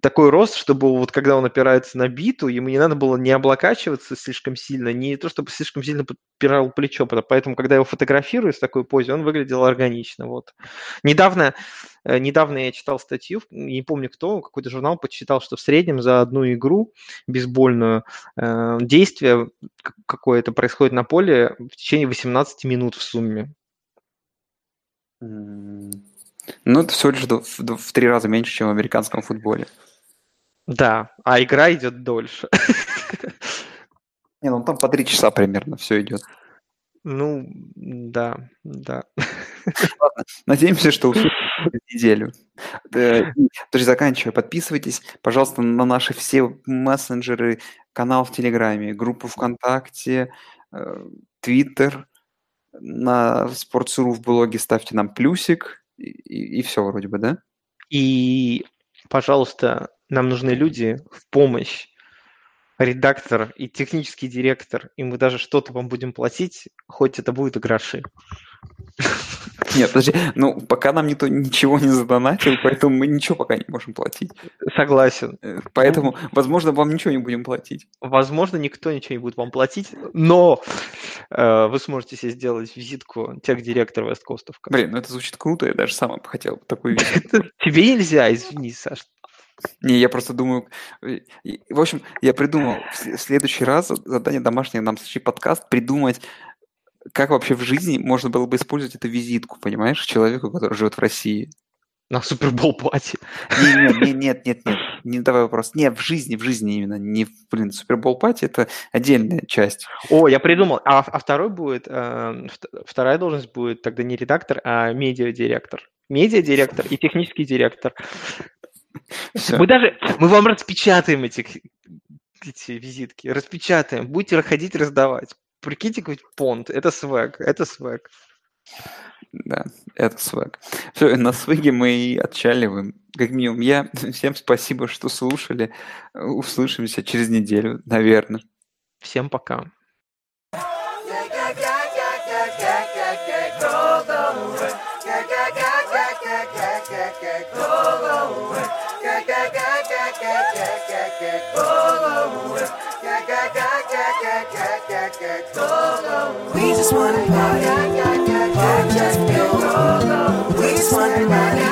[SPEAKER 2] такой рост, чтобы вот когда он опирается на биту, ему не надо было не облокачиваться слишком сильно, не то, чтобы слишком сильно подпирал плечо. Поэтому, когда его фотографирую с такой позе, он выглядел органично. Вот. Недавно Э, недавно я читал статью, не помню кто, какой-то журнал подсчитал, что в среднем за одну игру бейсбольную э, действие какое-то происходит на поле в течение 18 минут в сумме.
[SPEAKER 3] Ну, это всего лишь в, в три раза меньше, чем в американском футболе.
[SPEAKER 2] Да, а игра идет дольше.
[SPEAKER 3] Не, ну там по три часа примерно все идет.
[SPEAKER 2] Ну, да, да.
[SPEAKER 3] Надеемся, что услышим неделю. Э, Тоже заканчивая, подписывайтесь, пожалуйста, на наши все мессенджеры, канал в Телеграме, группу ВКонтакте, э, Твиттер, на Спортсуру в блоге ставьте нам плюсик, и, и все вроде бы, да?
[SPEAKER 2] И, пожалуйста, нам нужны люди в помощь редактор и технический директор, и мы даже что-то вам будем платить, хоть это будет и гроши.
[SPEAKER 3] Нет, подожди, ну пока нам никто ничего не задонатил, поэтому мы ничего пока не можем платить.
[SPEAKER 2] Согласен.
[SPEAKER 3] Э, поэтому, возможно, вам ничего не будем платить.
[SPEAKER 2] Возможно, никто ничего не будет вам платить, но э, вы сможете себе сделать визитку техдиректора Весткостовка.
[SPEAKER 3] Блин, ну это звучит круто, я даже сам хотел такую визитку.
[SPEAKER 2] Тебе нельзя, извини, Саш.
[SPEAKER 3] Не, я просто думаю... Э, в общем, я придумал в следующий раз задание домашнее нам следующий подкаст придумать, как вообще в жизни можно было бы использовать эту визитку, понимаешь, человеку, который живет в России.
[SPEAKER 2] На Супербол пати.
[SPEAKER 3] Нет, нет, нет, нет, нет, не давай вопрос. Не, в жизни, в жизни именно, не блин, Супербол пати, это отдельная часть.
[SPEAKER 2] О, я придумал. А, а второй будет, э, вторая должность будет тогда не редактор, а медиа-директор. Медиа-директор и технический директор. Все. Мы даже, мы вам распечатаем эти, эти визитки, распечатаем, будете ходить раздавать. Прикиньте, какой понт, это свэг, это свэг.
[SPEAKER 3] Да, это свэг. Все, на свеге мы и отчаливаем. Как минимум, я всем спасибо, что слушали. Услышимся через неделю, наверное.
[SPEAKER 2] Всем пока. Just wanna party. We just wanna party,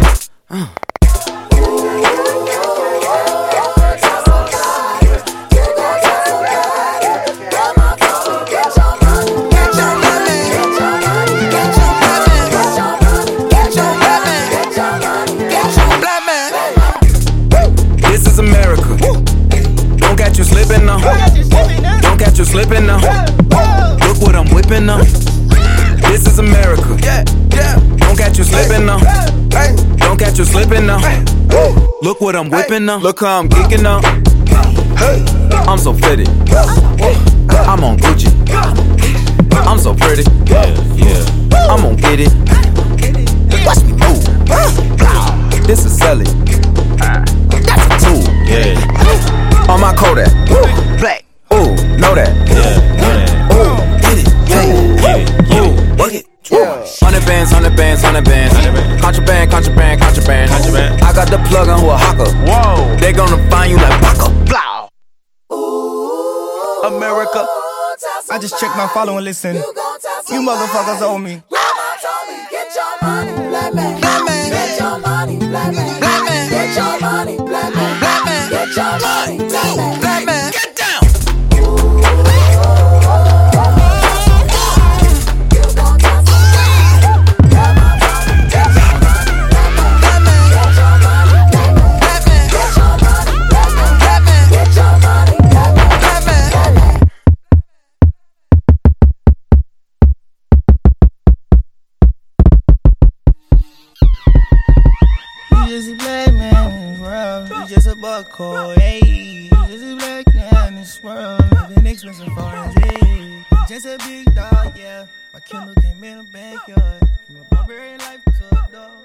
[SPEAKER 1] Catch you slipping now. Look what I'm whipping now. Look how I'm kicking now. I'm so pretty. I'm on Gucci. I'm so pretty. yeah I'm gonna get it. Watch me move. This is Sally. That's a tool. Yeah. On my Kodak. Black. Ooh, know that. Yeah, know that. Ooh, get it. Yeah. Contraband, contraband, contraband. Contraband. I got the plug on who a hawker. Whoa. They gonna find you like Paco. Blow.
[SPEAKER 4] America. I just checked my follow and listen. You motherfuckers owe me.
[SPEAKER 5] Get your money, black man. Black man. Get your money, black man.
[SPEAKER 4] You just hey. This is a black man in this world. Living expensive foreign, hey. Just a big dog, yeah. My Kindle came in the backyard. From a barbarian life to a dog.